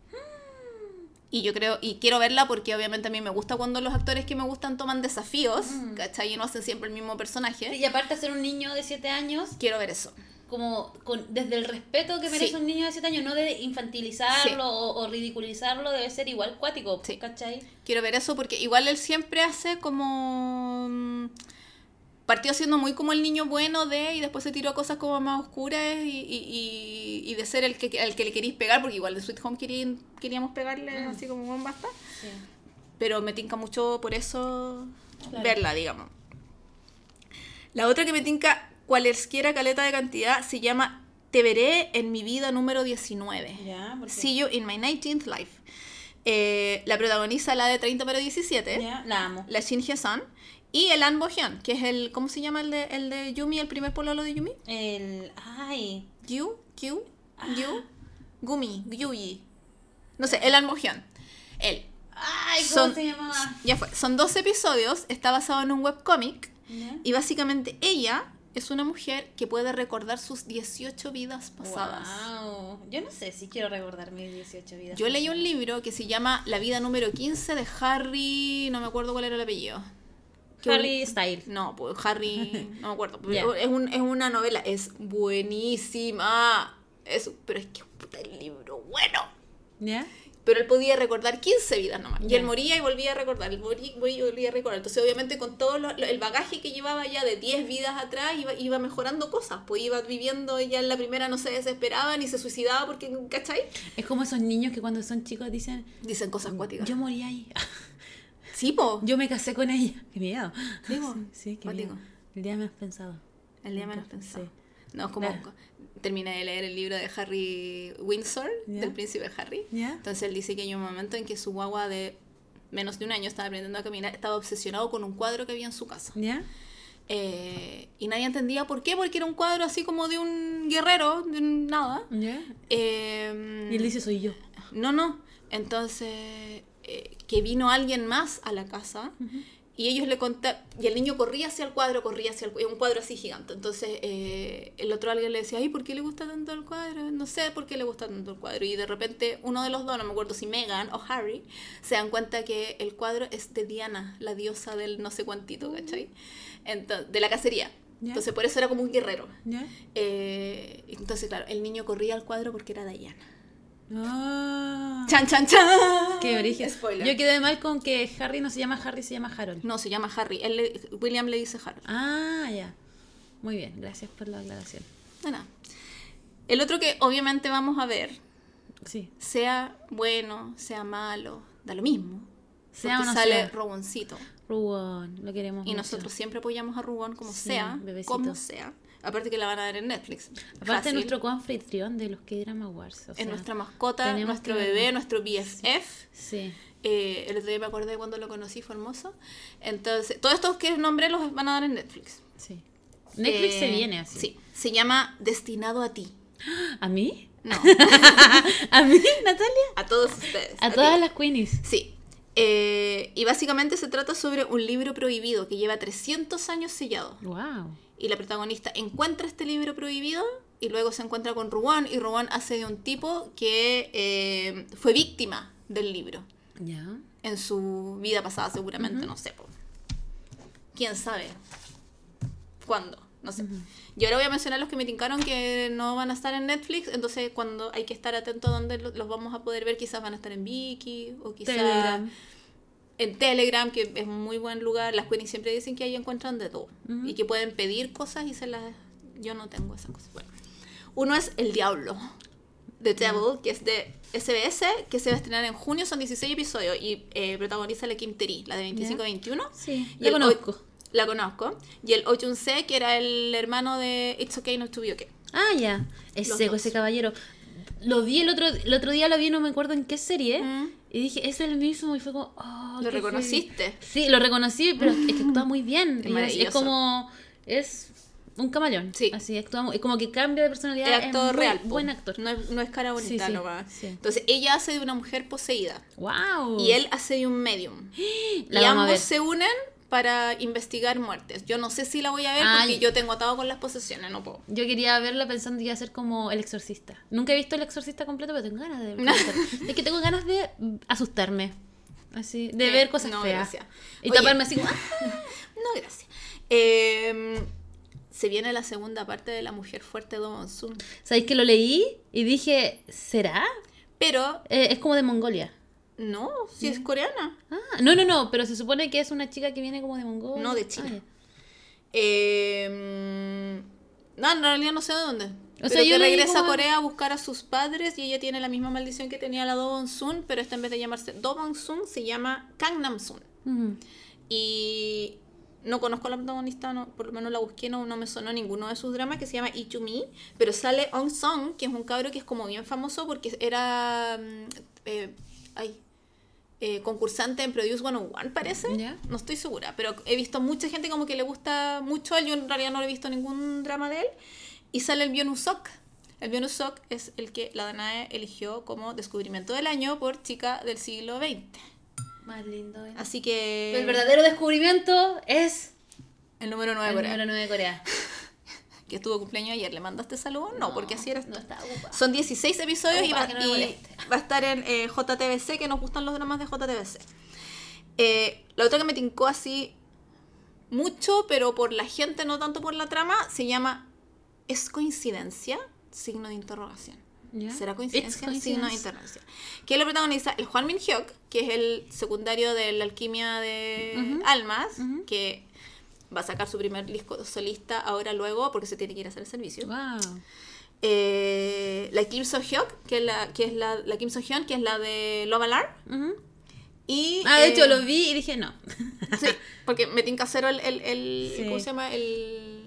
Y yo creo, y quiero verla porque obviamente a mí me gusta cuando los actores que me gustan toman desafíos, ¿cachai? Y no hacen siempre el mismo personaje. Y aparte de ser un niño de 7 años, Quiero ver eso. Como con, desde el respeto que merece Sí. un niño de 7 años, no de infantilizarlo Sí. o, o ridiculizarlo, debe ser igual cuático, Sí. ¿cachai? Quiero ver eso porque igual él siempre hace como... mm, Partió siendo muy como el niño bueno de y después se tiró a cosas como más oscuras y, y, y- y de ser el que, al que le queréis pegar, porque igual de Sweet Home querían- queríamos pegarle así como un basta. Sí. Pero me tinca mucho por eso Claro. verla, digamos. La otra que me tinca cualesquiera caleta de cantidad se llama Te veré en mi vida número 19. Ya, porque See You in My 19th Life. Eh, la protagoniza la de 30 pero 17, ya, la amo. la Shin Hye-sun, y el An Bo-hyun, que es el, ¿cómo se llama el de, el de Yumi, el primer pololo de Yumi? El ay, Yu, Q. Yu, Gumi, Yuyi. No sé, el An Bo-hyun. Él. ay, ¿cómo Son- se llamaba? Ya fue. Son 12 episodios, está basado en un webcómic, ¿Ya? y básicamente ella es una mujer que puede recordar sus 18 vidas pasadas. Wow. Yo no sé si quiero recordar mis 18 vidas. Yo leí un libro que se llama La vida número 15 de Harry, no me acuerdo cuál era el apellido. Harry Styles. No, pues Harry, *laughs* no me acuerdo. Es, un- es una novela, es buenísima. Es, pero es que puta el libro bueno. ¿Ya? Pero él podía recordar 15 vidas nomás. Y Ya. él moría y volvía a recordar. Él moría y volvía a recordar. Entonces, obviamente, con todo lo- el bagaje que llevaba ya de 10 vidas atrás, iba, iba mejorando cosas. Pues iba viviendo, ella en la primera no se desesperaba ni se suicidaba porque, ¿cachai? Es como esos niños que cuando son chicos dicen, Dicen cosas cuáticas. yo morí ahí. *laughs* Sí, po. Yo me casé con ella. Qué miedo. Sí, po. *laughs* sí, qué miedo. El día menos pensado. El día menos pensado. Sí. No, es como... Claro. Terminé de leer el libro de Harry Windsor, Ya. del príncipe Harry. ¿Ya? Entonces él dice que hay un momento en que su guagua de menos de un año estaba aprendiendo a caminar, estaba obsesionado con un cuadro que había en su casa. ¿Ya? Eh, y nadie entendía por qué, porque era un cuadro así como de un guerrero, de un nada. Eh, Y él dice, soy yo. no, no. Entonces, eh, que vino alguien más a la casa y ellos le contaron, y el niño corría hacia el cuadro, corría hacia el cuadro, un cuadro así gigante. Entonces, eh, el otro alguien le decía, ay, ¿por qué le gusta tanto el cuadro? No sé por qué le gusta tanto el cuadro. Y de repente, uno de los dos, no me acuerdo si Megan o Harry, se dan cuenta que el cuadro es de Diana, la diosa del no sé cuántito, ¿cachai? Entonces, de la cacería. Entonces, por eso era como un guerrero. Eh, entonces, claro, el niño corría al cuadro porque era Diana. Ah. ¡Chan, chan, chan! Qué origen. Spoiler. Yo quedé mal con que Harry no se llama Harry, se llama Harold. No, se llama Harry. Él le- William le dice Harold. Ah, ya. Muy bien, gracias por la aclaración. Nada. El otro que obviamente vamos a ver, Sí. sea bueno, sea malo, da lo mismo. Sea o no sale sea. Roboncito. Rubón, lo queremos Y mucho. nosotros siempre apoyamos a Rubón como Sí, sea, bebecito. como sea. Aparte que la van a ver en Netflix. Aparte Fácil. nuestro coanfitrión de los K-Drama Awards. o es sea, nuestra mascota, nuestro que bebé, nuestro BFF. Sí. Eh, el otro día me acordé cuando lo conocí, fue hermoso. Entonces, todos estos que nombré los van a dar en Netflix. Sí. Netflix se Eh, viene así. Sí, se llama Destinado a ti. ¿A mí? No, *laughs* ¿A mí, Natalia? a todos ustedes. A ti. todas las queenies. Sí. Eh, y básicamente se trata sobre un libro prohibido que lleva 300 años sellado. Wow. Y la protagonista encuentra este libro prohibido y luego se encuentra con Ruan y Ruan hace de un tipo que eh, fue víctima del libro Ya. en su vida pasada seguramente, no sé. po. ¿Quién sabe? ¿Cuándo? No sé. Y ahora voy a mencionar los que me tincaron que no van a estar en Netflix, entonces cuando hay que estar atento a dónde lo- los vamos a poder ver, quizás van a estar en Viki o quizás Telegram. En Telegram, que es un muy buen lugar. Las Queenies siempre dicen que ahí encuentran de todo Ujú. y que pueden pedir cosas y se las... Yo no tengo esas cosas. Bueno, uno es El Diablo. The Devil, que es de SBS, que se va a estrenar en junio, son 16 episodios y eh, protagoniza la Kim Teri, la de 25-21. Sí, Y la conozco. O- La conozco. Y el Oh Jun-se, que era el hermano de It's Okay Not to Be Okay. Ah, ya. Es Los seco dos. ese caballero. Lo vi el otro, el otro día, lo vi, no me acuerdo en qué serie. Mm. Y dije, es el mismo. Y fue como, oh, ¿Lo reconociste? Sí, lo reconocí, pero es que actúa muy bien. Es Y es- como. Es un camaleón. Sí. Así actúa muy- Es como que cambia de personalidad. Es actor real. Buen actor. No es, no es cara bonita Sí, sí, nomás. sí. Entonces, ella hace de una mujer poseída. ¡Wow! Y él hace de un medium. *gasps* La y ambos se unen para investigar muertes. Yo no sé si la voy a ver Ah, porque yo tengo atado con las posesiones, no puedo. Yo quería verla pensando que iba a ser como El Exorcista. Nunca he visto El Exorcista completo, pero tengo ganas de *laughs* verlo. es que tengo ganas de asustarme. Así, de Eh, ver cosas no, feas. gracias. Y Oye. taparme así. *laughs* "Ah". No, gracias. Eh, se viene la segunda parte de La Mujer Fuerte de Monsoon. ¿Sabéis que lo leí? Y dije, ¿será? Pero, Eh, es como de Mongolia. No, si es coreana. Ah, no, no, no, pero se supone que es una chica que viene como de Mongolia. No, de China. Ah. Eh, no, en realidad no sé de dónde. O O sea, yo regresa como- a Corea a buscar a sus padres y ella tiene la misma maldición que tenía la Do Bong Sun, pero esta en vez de llamarse Do Bong Sun se llama Kang Nam Sun. Y no conozco a la protagonista, no, por lo menos la busqué, no, no me sonó ninguno de sus dramas, que se llama Ichumi, pero sale On Song, que es un cabro que es como bien famoso porque era mm, eh, ay, eh, concursante en Produce 101, parece. No estoy segura, pero he visto mucha gente como que le gusta mucho a él, yo en realidad no he visto ningún drama de él. Y sale el Byung-Sok. El Byung-Sok es el que la Danae eligió como descubrimiento del año por chica del siglo XX. Más lindo. ¿eh? Así que... El verdadero descubrimiento es El número 9 el Corea. número 9 de Corea. *laughs* Que tuvo cumpleaños ayer. ¿Le mandaste saludos? No, porque así eras No ocupada. Son 16 episodios y, va, no y a estar en eh, JTBC, que nos gustan los dramas de JTBC. Eh, la otra que me tincó así mucho, pero por la gente, no tanto por la trama, se llama ¿Es coincidencia? Signo de interrogación. ¿Será coincidencia? Signo de interrogación. Que lo protagoniza el Juan Min Hyuk, que es el secundario de la alquimia de almas, que va a sacar su primer disco solista ahora luego porque se tiene que ir a hacer el servicio. Wow. Eh, la Kim So Hyuk, que es la, que es la, la Kim So Hyun, que es la de Love Alarm. Y, Ah, de eh, hecho lo vi y dije no. *laughs* Sí, porque me tinca cero el, el, el- Sí. ¿cómo se llama? El,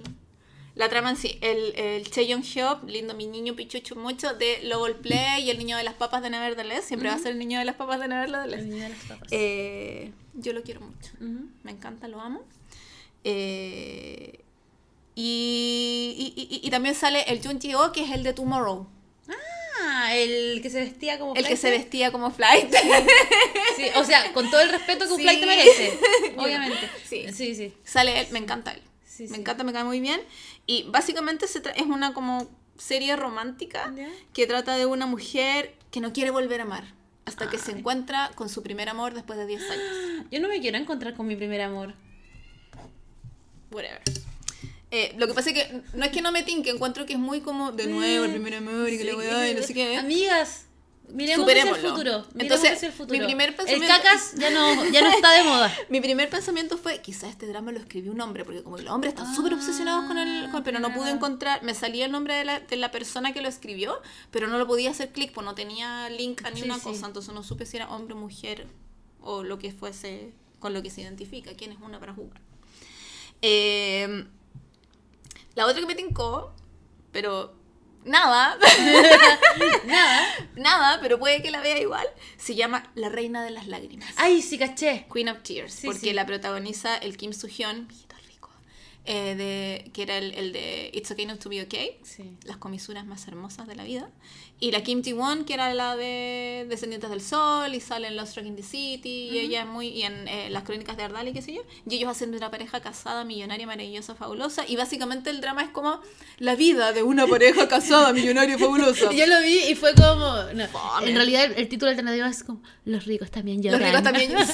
la trama en sí. El, el Che Young Hyuk, lindo mi niño pichucho mucho, de Love Play y el niño de las papas de Nevertheless. Siempre va a ser el niño de las papas de El Nevertheless. niño de las papas. Eh, yo lo quiero mucho. Me encanta, lo amo. Eh, y, y, y- y también sale el Jun Ji-ho, que es el de Tomorrow. Ah, el que se vestía como El que se vestía como Flight. Sí, o sea, con todo el respeto que un Sí. flight merece. *laughs* Obviamente. Sí. Sí, sí. Sale él, me encanta él. Sí, me sí. encanta, me cae muy bien. Y básicamente se es una como serie romántica que trata de una mujer que no quiere volver a amar hasta que se encuentra con su primer amor después de 10 años. *gasps* Yo no me quiero encontrar con mi primer amor. Whatever. Eh, lo que pasa es que no es que no me tinque, encuentro que es muy como de nuevo el primer amor y que Sí, la weá y no sé qué. Amigas, miremos hacia el futuro. Miremos Entonces, hacia el futuro. mi primer El pensamiento- cacas ya no, ya no está de moda. *laughs* Mi primer pensamiento fue, quizás este drama lo escribió un hombre, porque como los hombres están súper obsesionados con el... con- pero no pude Ah, encontrar, me salía el nombre de la, de la persona que lo escribió, pero no lo podía hacer clic, pues no tenía link a ni Sí, una sí. cosa, entonces no supe si era hombre, mujer o lo que fuese con lo que se identifica, quién es una para jugar. Eh, la otra que me tincó, pero nada, *laughs* Nada. nada, pero puede que la vea igual, se llama La Reina de las Lágrimas. Ay, sí, caché. Queen of Tears, Sí, porque sí. la protagoniza el Kim Soo-hyun, mijito rico, eh, de, que era el, el de It's Okay Not to Be Okay, Sí. las comisuras más hermosas de la vida, y la Kim Ji-won, que era la de Descendientes del Sol, y sale en Lost Rock in the City, y ella es muy, y en eh, las crónicas de Ardal y qué sé yo, y ellos hacen de una pareja casada, millonaria, maravillosa, fabulosa, y básicamente el drama es como la vida de una pareja *laughs* casada, millonaria, fabulosa. Yo lo vi y fue como. no, en realidad, el, el título alternativo es como: Los ricos también Los lloran. ricos también. *laughs* ¡Sí!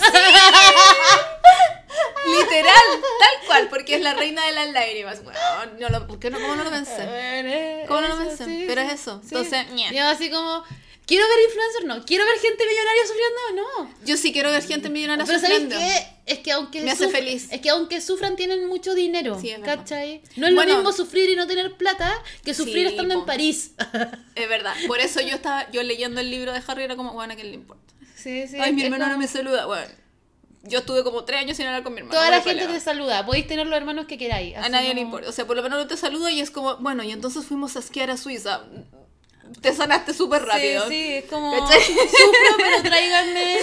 Literal, tal cual, porque es la reina de las lágrimas. Bueno, no lo, ¿por qué no, ¿Cómo no lo pensé? Bueno, ¿Cómo no lo pensé? sí, Pero es eso. sí. Entonces. Yo así como. Quiero ver influencers, no. Quiero ver gente millonaria sufriendo, no. Yo sí quiero ver gente millonaria Pero ¿sabes sufriendo. qué? Es que aunque Me hace feliz. Es que aunque sufran tienen mucho dinero, Sí, es verdad. ¿cachai? No es Bueno. lo mismo sufrir y no tener plata que sufrir Sí, estando en. París. *laughs* Es verdad. Por eso yo estaba, yo leyendo el libro de Harry era como, bueno, ¿a quién le importa? Sí, sí. Ay, mi hermano no me saluda. Bueno, yo estuve como tres años sin hablar con mi hermano. Toda no la gente te saluda. Podéis tener los hermanos que queráis. A nadie le como- importa. O sea, por lo menos no te saluda y es como, bueno, y entonces fuimos a esquiar a Suiza. Te sanaste súper rápido. Sí, sí, es como ¿Cachai? sufro, pero tráiganme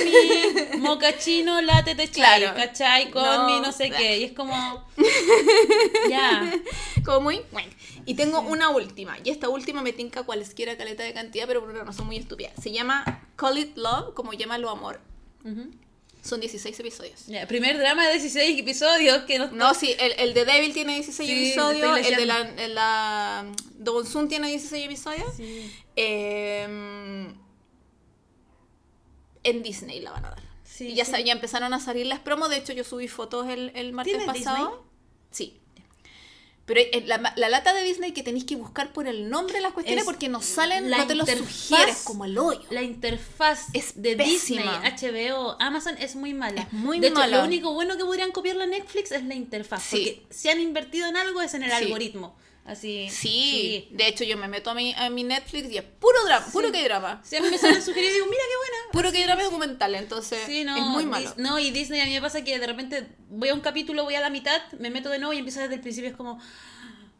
mi mocachino latte de chai, Claro. ¿cachai? Con No. mi no sé qué. Y es como. *laughs* Ya. Como muy... bueno. Y tengo una última. Y esta última me tinca cualesquiera caleta de cantidad, pero por una razón muy estúpida. Se llama Call It Love, como llámalo amor. Ujú. Son 16 episodios. Ya, Primer drama de 16 episodios que no No, sí, el, el de Devil tiene 16 Sí, episodios, el de la, el la Don Sun tiene 16 episodios. Sí. Eh, en Disney la van a dar. Sí, y ya, ya empezaron a salir las promos, de hecho yo subí fotos el, el martes ¿Tiene pasado. Sí. Pero eh, la, la lata de Disney que tenéis que buscar por el nombre de las cuestiones Es porque nos salen, la no te lo sugieres como el hoyo. La interfaz Es de pésima. Disney, HBO, Amazon es muy mala. Es muy de hecho, mala. lo único bueno que podrían copiar la Netflix es la interfaz. Sí. Porque si han invertido en algo es en el Sí. algoritmo. Así. Sí, de hecho yo me meto a mi, a mi Netflix y es puro drama, puro que drama. Si a mí me salen *laughs* sugeridos, digo, mira qué buena. Puro que drama documental, entonces Sí, no, es muy malo. No, y Disney a mí me pasa que de repente voy a un capítulo, voy a la mitad, me meto de nuevo y empiezo desde el principio. Es como,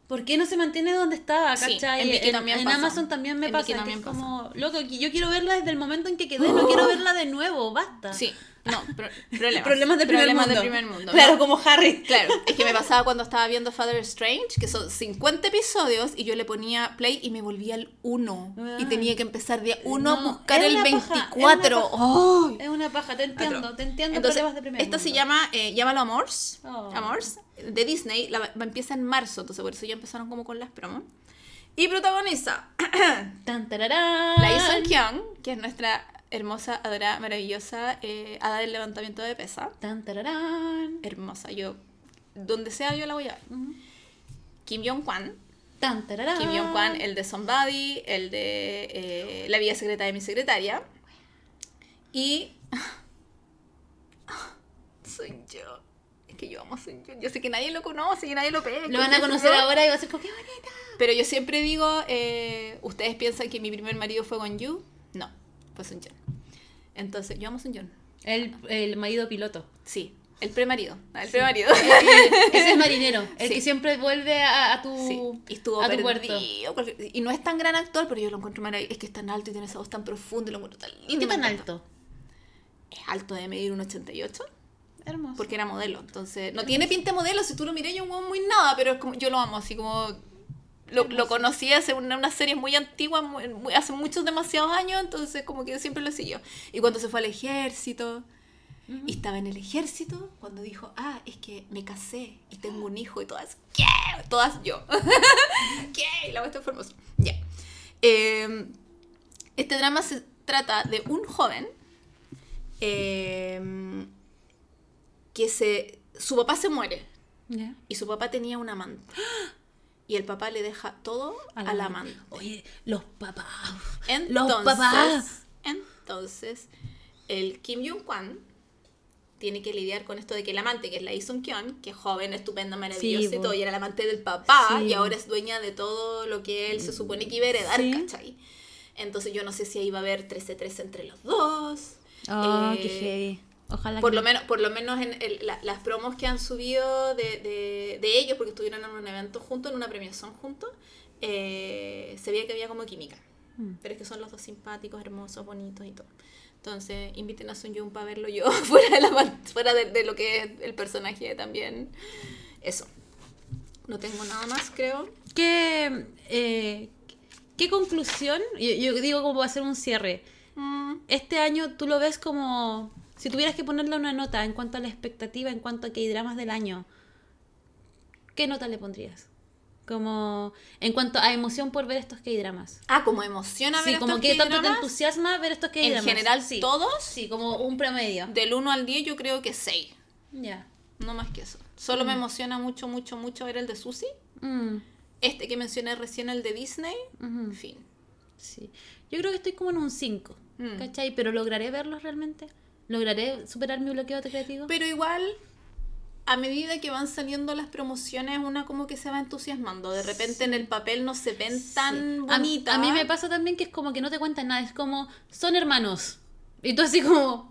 ¿por qué no se mantiene donde estaba? Sí, ¿cachai? en también. Amazon también me En pasa. Que es como, loco, yo quiero verla desde el momento en que quedé, no quiero *gasps* verla de nuevo, basta. Sí, no, pro- problemas. Problemas del primer Problemas mundo. del primer mundo. Claro, ¿no? como Harry. Claro, es que me *laughs* pasaba cuando estaba viendo Father Strange, que son 50 episodios, y yo le ponía play y me volvía al 1. Y tenía que empezar de 1 a buscar el una paja, es una 24. ¡Ay! Es una paja, te entiendo, te entiendo Entonces, problemas de primer esta se llama, eh, llámalo Amors, Oh. Amors, de Disney, la, va- empieza en marzo, entonces por eso ya empezaron como con las promos. Y protagoniza *coughs* Tan, tararán. la Ison Kyung, que es nuestra hermosa, adorada, maravillosa eh, hada del levantamiento de pesa. Tan, tararán. Hermosa, yo, donde sea yo la voy a ver. Kim Jong-kwan, Tan, tararán. Kim Jong-kwan, el de Somebody, el de eh, La vida secreta de mi secretaria. Y. *laughs* Soy yo. Es que yo amo a Soy yo. Yo sé que nadie lo conoce y nadie lo ve. Lo van a conocer ahora y va a ser como, qué bonita. Pero yo siempre digo, eh, ¿ustedes piensan que mi primer marido fue con Yu? No, fue Sun Jun. Entonces, yo amo a Sun Jun. El, el marido piloto. Sí, el premarido. El premarido. Ese es marinero, el Sí. que siempre vuelve a, a tu, Sí, y estuvo a tu perdido. Y no es tan gran actor, pero yo lo encuentro maravilloso. Es que es tan alto y tiene esa voz tan profunda y lo encuentro tan lindo. ¿Y qué tan alto? Es alto de medir un 88, Hermoso. porque era modelo. Entonces, no tiene pinta de modelo. Si tú lo miras, yo un muy nada, pero es como, yo lo amo, así como. Lo, lo conocí hace una, una serie muy antigua, muy- muy- hace muchos, demasiados años, entonces como que siempre lo siguió. Y cuando se fue al ejército, y estaba en el ejército, cuando dijo, ah, es que me casé y tengo un hijo y todas, ¿qué? Todas yo. *laughs* ¿Qué? Y la cuestión fue hermosa. Ya. Eh, este drama se trata de un joven eh, que se... Su papá se muere Ya. y su papá tenía un amante. *gasps* *gasps* Y el papá le deja todo al la amante. Oye, los papás. Entonces, Los papás. entonces, el Kim Jong-kwan tiene que lidiar con esto de que el amante, que es la Ison Kyun, que es joven, estupenda, maravillosa Sí, y todo, y era el amante del papá, Sí. y ahora es dueña de todo lo que él se supone que iba a heredar, Sí. ¿cachai? Entonces yo no sé si ahí va a haber 13-13 entre los dos. Ah, Eh, qué heavy. Ojalá por que lo menos, por lo menos en el- la- las promos que han subido de, de- de ellos, porque estuvieron en un evento juntos, en una premiación juntos, eh, se veía que había como química. Mm. Pero es que son los dos simpáticos, hermosos, bonitos y todo. Entonces, inviten a Sun Yoon para verlo yo, *laughs* fuera, de, la, fuera de, de lo que es el personaje también. Eso. No tengo nada más, creo. ¿Qué, eh, ¿Qué conclusión? Yo, yo digo como va a ser un cierre. Mm, Este año tú lo ves como. Si tuvieras que ponerle una nota en cuanto a la expectativa, en cuanto a que hay dramas del año, ¿qué nota le pondrías? Como en cuanto a emoción por ver estos K-dramas. Ah, como emociona ver Sí, estos como que tanto te entusiasma ver estos K-dramas. En general, sí. todos, Sí, como un promedio. del 1 al 10, yo creo que 6. Ya. No más que eso. Solo me emociona mucho, mucho, mucho ver el de Susie. Mm, Este que mencioné recién, el de Disney. ujú. En fin. Sí. Yo creo que estoy como en un 5, Mm. ¿cachai? Pero ¿lograré verlos realmente? ¿Lograré superar mi bloqueo creativo? Pero igual, a medida que van saliendo las promociones, una como que se va entusiasmando. De repente en el papel no se ven tan Sí. A- bonitas. A, mí me pasa también que es como que no te cuentan nada, es como, son hermanos. Y tú así como,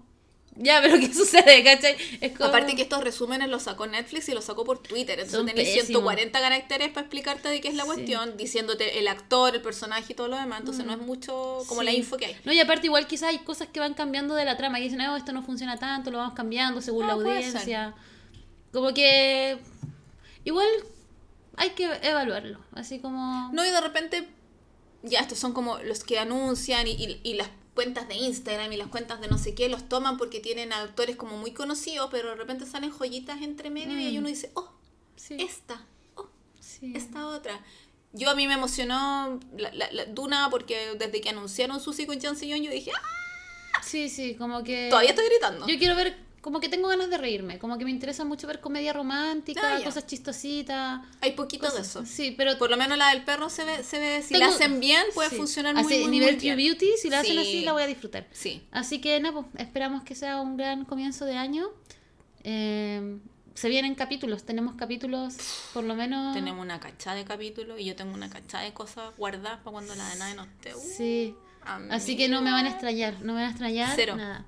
ya, pero ¿qué *laughs* sucede? ¿Cachai? Es como... Aparte que estos resúmenes los sacó Netflix y los sacó por Twitter. Entonces tenés pésimos. 140 caracteres para explicarte de qué es la Sí. cuestión, diciéndote el actor, el personaje y todo lo demás. Entonces no es mucho como Sí. la info que hay. No, y aparte igual quizás hay cosas que van cambiando de la trama y dicen, oh, esto no funciona tanto, lo vamos cambiando según Ah, la audiencia. Como que igual hay que evaluarlo, así como... No, y de repente, ya estos son como los que anuncian y, y- y las cuentas de Instagram y las cuentas de no sé qué los toman porque tienen actores como muy conocidos, pero de repente salen joyitas entre medio y Mm. uno dice, oh, Sí, esta, oh, sí. esta otra. Yo a mí me emocionó la, la- la Duna porque desde que anunciaron Susi con Sillon yo dije, ah, Sí, sí, como que... todavía estoy gritando. Yo quiero ver, como que tengo ganas de reírme, como que me interesa mucho ver comedia romántica, Ah, cosas chistositas. Hay poquito de cosas- eso. Sí, pero... Por lo menos la del perro se ve, se ve si tengo- la hacen bien, puede sí. funcionar muy, Así, muy, nivel muy bien. True Beauty, si la hacen Sí. así, la voy a disfrutar. Sí. Así que nada, pues, esperamos que sea un gran comienzo de año. Eh, se vienen capítulos, tenemos capítulos por lo menos... Tenemos una cachada de capítulos y yo tengo una cachada de cosas guardadas para cuando la de nadie no esté. Uh, Sí. Así que no me van a extrañar, no me van a extrañar Cero. nada.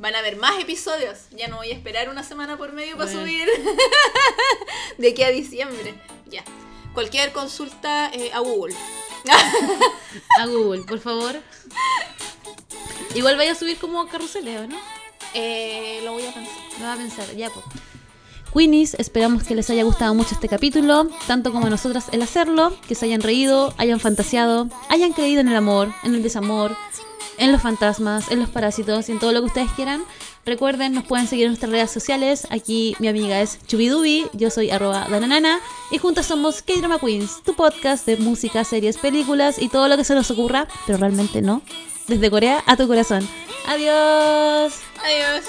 Van a haber más episodios. Ya no voy a esperar una semana por medio para subir *laughs* de aquí a diciembre. Ya. Cualquier consulta eh, a Google. A Google, por favor. Igual vaya a subir como carruseleo, ¿no? Eh, lo voy a pensar. Lo va a pensar, ya pues. Queenies, esperamos que les haya gustado mucho este capítulo, tanto como a nosotras el hacerlo, que se hayan reído, hayan fantaseado, hayan creído en el amor, en el desamor, en los fantasmas, en los parásitos y en todo lo que ustedes quieran. Recuerden, nos pueden seguir en nuestras redes sociales. Aquí mi amiga es Chubidubi, yo soy arroba dananana y juntas somos K-Drama Queens, tu podcast de música, series, películas y todo lo que se nos ocurra, pero realmente no. Desde Corea a tu corazón. Adiós. Adiós.